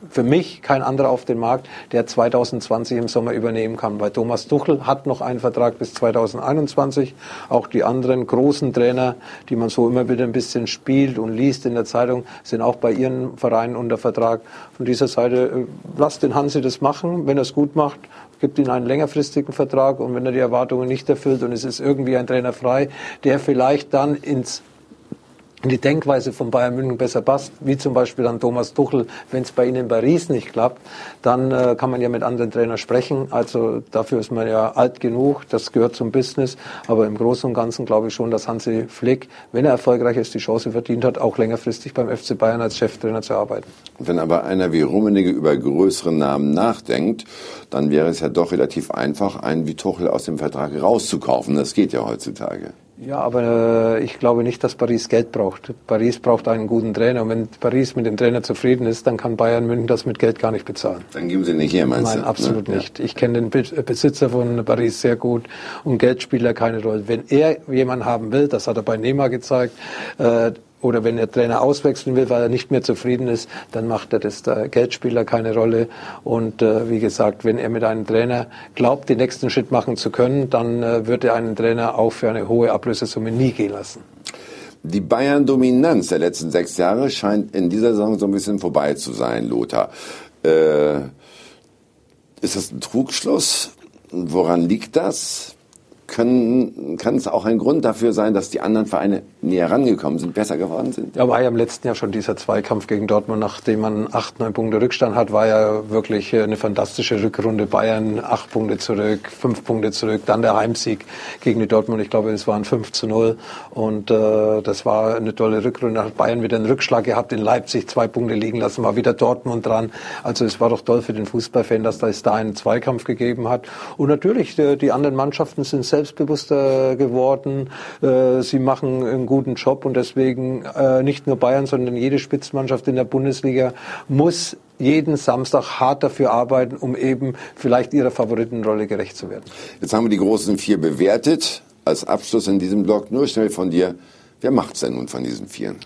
für mich kein anderer auf dem Markt, der 2020 im Sommer übernehmen kann. Weil Thomas Tuchel hat noch einen Vertrag bis 2021. Auch die anderen großen Trainer, die man so immer wieder ein bisschen spielt und liest in der Zeitung, sind auch bei ihren Vereinen unter Vertrag. Von dieser Seite, äh, lasst den Hansi das machen. Wenn er es gut macht, gibt ihm einen längerfristigen Vertrag und wenn er die Erwartungen nicht erfüllt und es ist irgendwie ein Trainer frei, der vielleicht dann ins die Denkweise von Bayern München besser passt, wie zum Beispiel an Thomas Tuchel, wenn es bei Ihnen in Paris nicht klappt, dann äh, kann man ja mit anderen Trainern sprechen. Also dafür ist man ja alt genug, das gehört zum Business. Aber im Großen und Ganzen glaube ich schon, dass Hansi Flick, wenn er erfolgreich ist, die Chance verdient hat, auch längerfristig beim FC Bayern als Cheftrainer zu arbeiten. Wenn aber einer wie Rummenigge über größere Namen nachdenkt, dann wäre es ja doch relativ einfach, einen wie Tuchel aus dem Vertrag rauszukaufen. Das geht ja heutzutage. Ja, aber äh, ich glaube nicht, dass Paris Geld braucht. Paris braucht einen guten Trainer. Und wenn Paris mit dem Trainer zufrieden ist, dann kann Bayern München das mit Geld gar nicht bezahlen. Dann geben Sie nicht her, meinst Nein, du? Nein, absolut ne? nicht. Ich kenne den Besitzer von Paris sehr gut und Geld spielt da keine Rolle. Wenn er jemanden haben will, das hat er bei Neymar gezeigt, äh, oder wenn der Trainer auswechseln will, weil er nicht mehr zufrieden ist, dann macht er das der Geldspieler keine Rolle. Und äh, wie gesagt, wenn er mit einem Trainer glaubt, den nächsten Schritt machen zu können, dann äh, wird er einen Trainer auch für eine hohe Ablösesumme nie gehen lassen. Die Bayern-Dominanz der letzten sechs Jahre scheint in dieser Saison so ein bisschen vorbei zu sein, Lothar. Äh, ist das ein Trugschluss? Woran liegt das? Kann es auch ein Grund dafür sein, dass die anderen Vereine näher rangekommen sind, besser geworden sind? Ja, war ja im letzten Jahr schon dieser Zweikampf gegen Dortmund, nachdem man acht, neun Punkte Rückstand hat, war ja wirklich eine fantastische Rückrunde. Bayern acht Punkte zurück, fünf Punkte zurück, dann der Heimsieg gegen die Dortmund. Ich glaube, es waren 5 zu 0 und äh, das war eine tolle Rückrunde. Hat Bayern wieder einen Rückschlag gehabt in Leipzig, zwei Punkte liegen lassen, war wieder Dortmund dran. Also es war doch toll für den Fußballfan, dass da es da einen Zweikampf gegeben hat. Und natürlich, die, die anderen Mannschaften sind selbst selbstbewusster geworden. Äh, sie machen einen guten Job und deswegen äh, nicht nur Bayern, sondern jede Spitzenmannschaft in der Bundesliga muss jeden Samstag hart dafür arbeiten, um eben vielleicht ihrer Favoritenrolle gerecht zu werden. Jetzt haben wir die großen vier bewertet. Als Abschluss in diesem Blog nur schnell von dir. Wer macht's denn nun von diesen Vieren?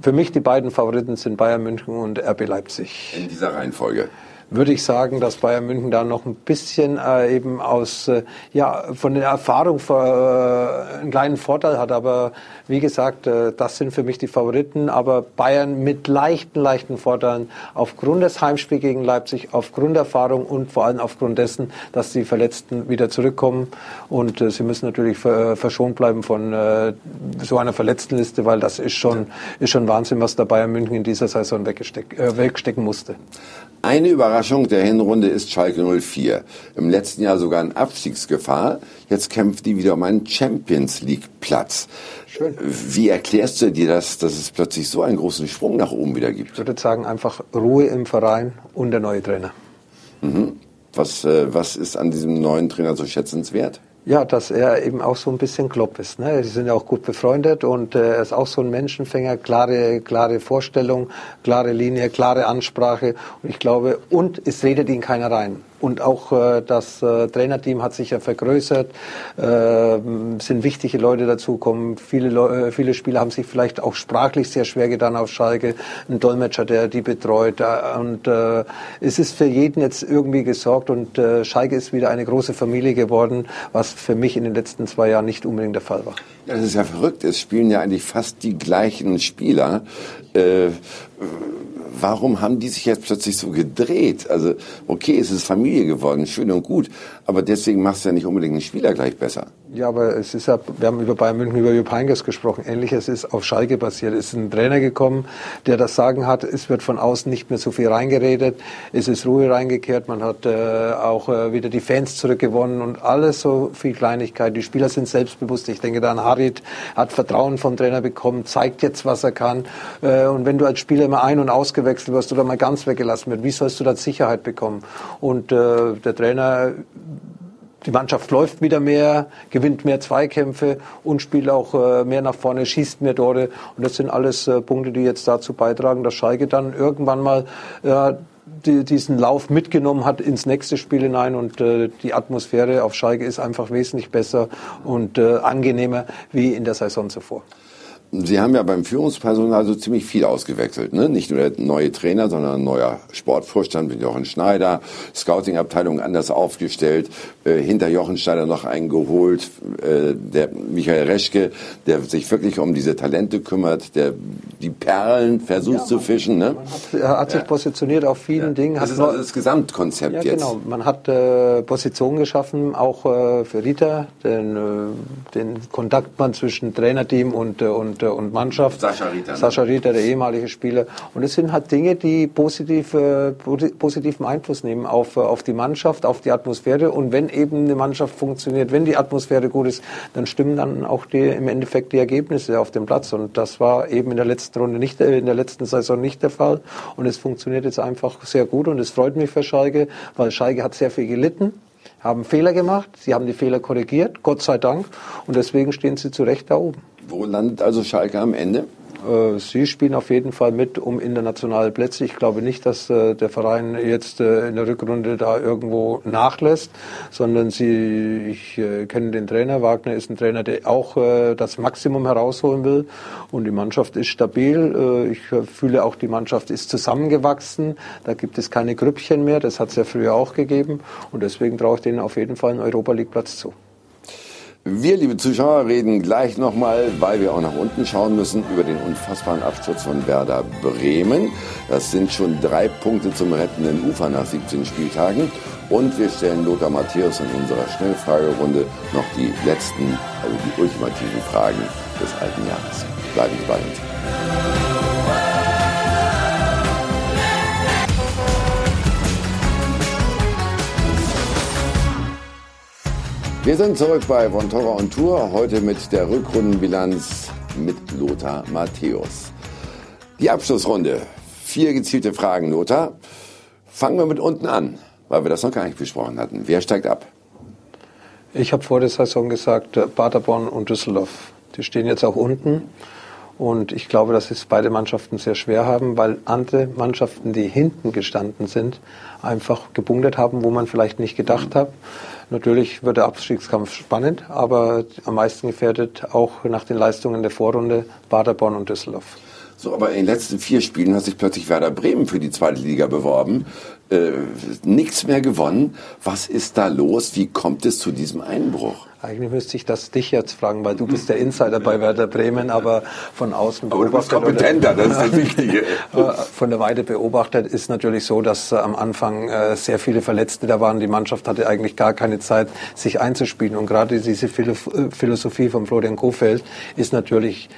Für mich die beiden Favoriten sind Bayern München und RB Leipzig. In dieser Reihenfolge würde ich sagen, dass Bayern München da noch ein bisschen äh, eben aus, äh, ja, von der Erfahrung vor, äh, einen kleinen Vorteil hat. Aber wie gesagt, äh, das sind für mich die Favoriten. Aber Bayern mit leichten, leichten Vorteilen aufgrund des Heimspiels gegen Leipzig, aufgrund der Erfahrung und vor allem aufgrund dessen, dass die Verletzten wieder zurückkommen. Und äh, sie müssen natürlich äh, verschont bleiben von so einer Verletztenliste, weil das ist schon, ist schon Wahnsinn, was der Bayern München in dieser Saison weggesteck, wegstecken musste. Eine Überraschung der Hinrunde ist Schalke 04. Im letzten Jahr sogar in Abstiegsgefahr. Jetzt kämpft die wieder um einen Champions League Platz. Schön. Wie erklärst du dir das, dass es plötzlich so einen großen Sprung nach oben wieder gibt? Ich würde sagen, einfach Ruhe im Verein und der neue Trainer. Mhm. Was, äh, was ist an diesem neuen Trainer so schätzenswert? Ja, dass er eben auch so ein bisschen Klopp ist. Ne? Die sind ja auch gut befreundet und äh, er ist auch so ein Menschenfänger, klare, klare Vorstellung, klare Linie, klare Ansprache. Und ich glaube, und es redet ihn keiner rein. Und auch äh, das äh, Trainerteam hat sich ja vergrößert, äh, sind wichtige Leute dazugekommen. Viele, Leu äh, viele Spieler haben sich vielleicht auch sprachlich sehr schwer getan auf Schalke. Ein Dolmetscher, der die betreut. Äh, und äh, es ist für jeden jetzt irgendwie gesorgt und äh, Schalke ist wieder eine große Familie geworden, was für mich in den letzten zwei Jahren nicht unbedingt der Fall war. Ja, das ist ja verrückt. Es spielen ja eigentlich fast die gleichen Spieler. Äh, warum haben die sich jetzt plötzlich so gedreht? Also, okay, es ist Familie geworden, schön und gut, aber deswegen machst du ja nicht unbedingt einen Spieler gleich besser. Ja, aber es ist ja, wir haben über Bayern München, über Jupp Heynckes gesprochen. Ähnliches ist auf Schalke passiert. Es ist ein Trainer gekommen, der das Sagen hat, es wird von außen nicht mehr so viel reingeredet, es ist Ruhe reingekehrt, man hat äh, auch äh, wieder die Fans zurückgewonnen und alles so viel Kleinigkeit. Die Spieler sind selbstbewusst. Ich denke da an Harit, hat Vertrauen vom Trainer bekommen, zeigt jetzt, was er kann. Äh, und wenn du als Spieler immer ein- und ausgewechselt wirst oder mal ganz weggelassen wird, wie sollst du da Sicherheit bekommen? Und äh, der Trainer die Mannschaft läuft wieder mehr, gewinnt mehr Zweikämpfe und spielt auch äh, mehr nach vorne, schießt mehr Tore. Und das sind alles äh, Punkte, die jetzt dazu beitragen, dass Schalke dann irgendwann mal äh, die, diesen Lauf mitgenommen hat ins nächste Spiel hinein und äh, die Atmosphäre auf Schalke ist einfach wesentlich besser und äh, angenehmer wie in der Saison zuvor. Sie haben ja beim Führungspersonal so ziemlich viel ausgewechselt. Ne? Nicht nur der neue Trainer, sondern ein neuer Sportvorstand mit Jochen Schneider, Scouting-Abteilung anders aufgestellt, äh, hinter Jochen Schneider noch einen geholt, äh, der Michael Reschke, der sich wirklich um diese Talente kümmert, der die Perlen versucht ja, zu fischen. Ne? Hat, er hat sich ja. positioniert auf vielen ja. Dingen. Das ist also das Gesamtkonzept ja, jetzt. Genau, man hat äh, Positionen geschaffen, auch äh, für Rita, den, äh, den Kontaktmann zwischen Trainerteam und, äh, und und, und Mannschaft. Sascha Rieter. Ne? Sascha Rieter, der ehemalige Spieler. Und es sind halt Dinge, die positiv, äh, positiven Einfluss nehmen auf, äh, auf die Mannschaft, auf die Atmosphäre. Und wenn eben eine Mannschaft funktioniert, wenn die Atmosphäre gut ist, dann stimmen dann auch die, im Endeffekt die Ergebnisse auf dem Platz. Und das war eben in der letzten Runde nicht, äh, in der letzten Saison nicht der Fall. Und es funktioniert jetzt einfach sehr gut. Und es freut mich für Schalke, weil Schalke hat sehr viel gelitten haben Fehler gemacht, sie haben die Fehler korrigiert, Gott sei Dank, und deswegen stehen sie zu Recht da oben. Wo landet also Schalke am Ende? Äh, sie spielen auf jeden Fall mit um internationale Plätze. Ich glaube nicht, dass äh, der Verein jetzt äh, in der Rückrunde da irgendwo nachlässt, sondern sie, ich kenne den Trainer. Wagner ist ein Trainer, der auch das Maximum herausholen will. Und die Mannschaft ist stabil. Ich fühle auch, die Mannschaft ist zusammengewachsen. Da gibt es keine Grüppchen mehr. Das hat es ja früher auch gegeben. Und deswegen traue ich denen auf jeden Fall einen Europa League Platz zu. Wir, liebe Zuschauer, reden gleich nochmal, weil wir auch nach unten schauen müssen, über den unfassbaren Absturz von Werder Bremen. Das sind schon drei Punkte zum rettenden Ufer nach 17 Spieltagen. Und wir stellen Lothar Matthäus in unserer Schnellfragerunde noch die letzten, also die ultimativen Fragen des alten Jahres. Bleiben Sie bei uns. Wir sind zurück bei Von Torra on Tour, heute mit der Rückrundenbilanz mit Lothar Matthäus. Die Abschlussrunde. Vier gezielte Fragen, Lothar. Fangen wir mit unten an, weil wir das noch gar nicht besprochen hatten. Wer steigt ab? Ich habe vor der Saison gesagt, äh, Paderborn und Düsseldorf, die stehen jetzt auch unten. Und ich glaube, dass es beide Mannschaften sehr schwer haben, weil andere Mannschaften, die hinten gestanden sind, einfach gebunktet haben, wo man vielleicht nicht gedacht hat. Natürlich wird der Abstiegskampf spannend, aber am meisten gefährdet auch nach den Leistungen der Vorrunde Paderborn und Düsseldorf. So, aber in den letzten vier Spielen hat sich plötzlich Werder Bremen für die zweite Liga beworben. Äh, nichts mehr gewonnen. Was ist da los? Wie kommt es zu diesem Einbruch? Eigentlich müsste ich das dich jetzt fragen, weil du bist der Insider bei Werder Bremen, aber von außen beobachtet. Aber du bist kompetenter, das ist das Wichtige. von der Weide beobachtet ist natürlich so, dass äh, am Anfang äh, sehr viele Verletzte da waren. Die Mannschaft hatte eigentlich gar keine Zeit, sich einzuspielen. Und gerade diese Philosophie von Florian Kofeld ist natürlich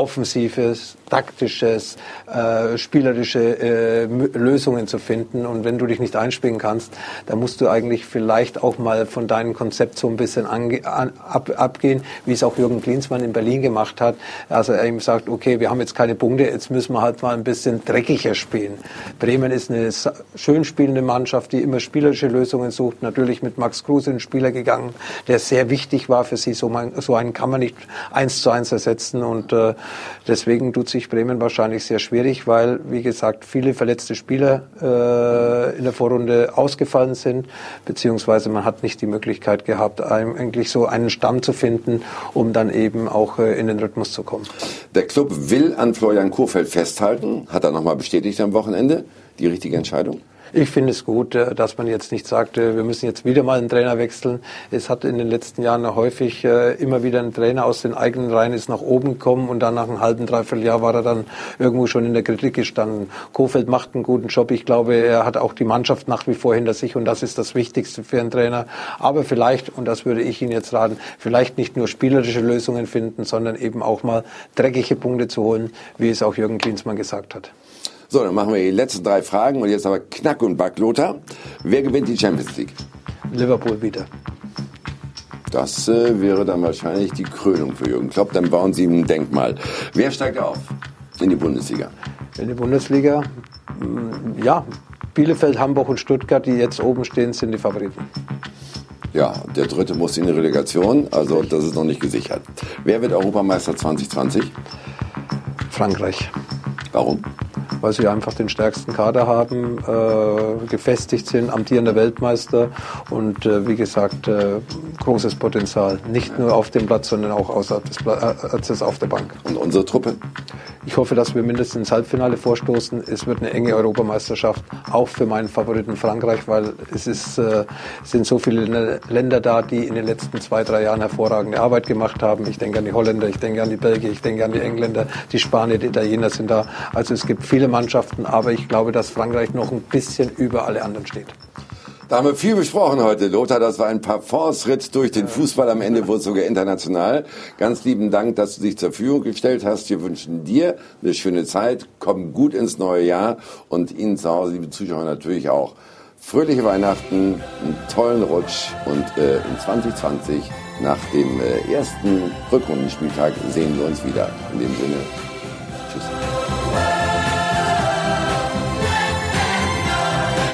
offensives, taktisches, äh, spielerische äh, Lösungen zu finden. Und wenn du dich nicht einspielen kannst, dann musst du eigentlich vielleicht auch mal von deinem Konzept so ein bisschen ange an, ab, abgehen, wie es auch Jürgen Klinsmann in Berlin gemacht hat. Also er ihm sagt, okay, wir haben jetzt keine Punkte, jetzt müssen wir halt mal ein bisschen dreckiger spielen. Bremen ist eine schön spielende Mannschaft, die immer spielerische Lösungen sucht. Natürlich mit Max Kruse ein Spieler gegangen, der sehr wichtig war für sie. So, man, so einen kann man nicht eins zu eins ersetzen. Und äh, deswegen tut sich Bremen wahrscheinlich sehr schwierig, weil, wie gesagt, viele verletzte Spieler äh, in der Vorrunde ausgefallen sind, beziehungsweise man hat nicht die Möglichkeit gehabt, eigentlich so einen Stamm zu finden, um dann eben auch äh, in den Rhythmus zu kommen. Der Club will an Florian Kohfeldt festhalten, hat er nochmal bestätigt am Wochenende. Die richtige Entscheidung? Ich finde es gut, äh, dass man jetzt nicht sagt, äh, wir müssen jetzt wieder mal einen Trainer wechseln. Es hat in den letzten Jahren häufig äh, immer wieder ein Trainer aus den eigenen Reihen ist nach oben gekommen und dann nach einem halben, dreiviertel Jahr war er dann irgendwo schon in der Kritik gestanden. Kofeld macht einen guten Job. Ich glaube, er hat auch die Mannschaft nach wie vor hinter sich und das ist das Wichtigste für einen Trainer. Aber vielleicht, und das würde ich Ihnen jetzt raten, vielleicht nicht nur spielerische Lösungen finden, sondern eben auch mal dreckige Punkte zu holen, wie es auch Jürgen Klinsmann gesagt hat. So, dann machen wir die letzten drei Fragen und jetzt aber Knack und Back, Lothar. Wer gewinnt die Champions League? Liverpool wieder. Das äh, wäre dann wahrscheinlich die Krönung für Jürgen Klopp. Dann bauen Sie ihm ein Denkmal. Wer steigt auf in die Bundesliga? In die Bundesliga, mm, ja, Bielefeld, Hamburg und Stuttgart, die jetzt oben stehen, sind die Favoriten. Ja, der dritte muss in die Relegation, also das ist noch nicht gesichert. Wer wird Europameister 2020? Frankreich. Warum? Weil sie einfach den stärksten Kader haben, äh, gefestigt sind, amtierender Weltmeister und äh, wie gesagt äh, großes Potenzial. Nicht nur auf dem Platz, sondern auch außerhalb des Platzes auf der Bank. Und unsere Truppe? Ich hoffe, dass wir mindestens ins Halbfinale vorstoßen. Es wird eine enge Europameisterschaft, auch für meinen Favoriten Frankreich, weil es ist, äh, sind so viele Länder da, die in den letzten zwei, drei Jahren hervorragende Arbeit gemacht haben. Ich denke an die Holländer, ich denke an die Belgier, ich denke an die Engländer, die Spanier, die Italiener sind da. Also es gibt viele Mannschaften, aber ich glaube, dass Frankreich noch ein bisschen über alle anderen steht. Da haben wir viel besprochen heute, Lothar. Das war ein Parforce-Ritt durch den Fußball. Am Ende wurde es sogar international. Ganz lieben Dank, dass du dich zur Verfügung gestellt hast. Wir wünschen dir eine schöne Zeit. Komm gut ins neue Jahr und Ihnen zu Hause, liebe Zuschauer, natürlich auch. Fröhliche Weihnachten, einen tollen Rutsch und äh, in 2020 nach dem äh, ersten Rückrundenspieltag sehen wir uns wieder. In dem Sinne, tschüss.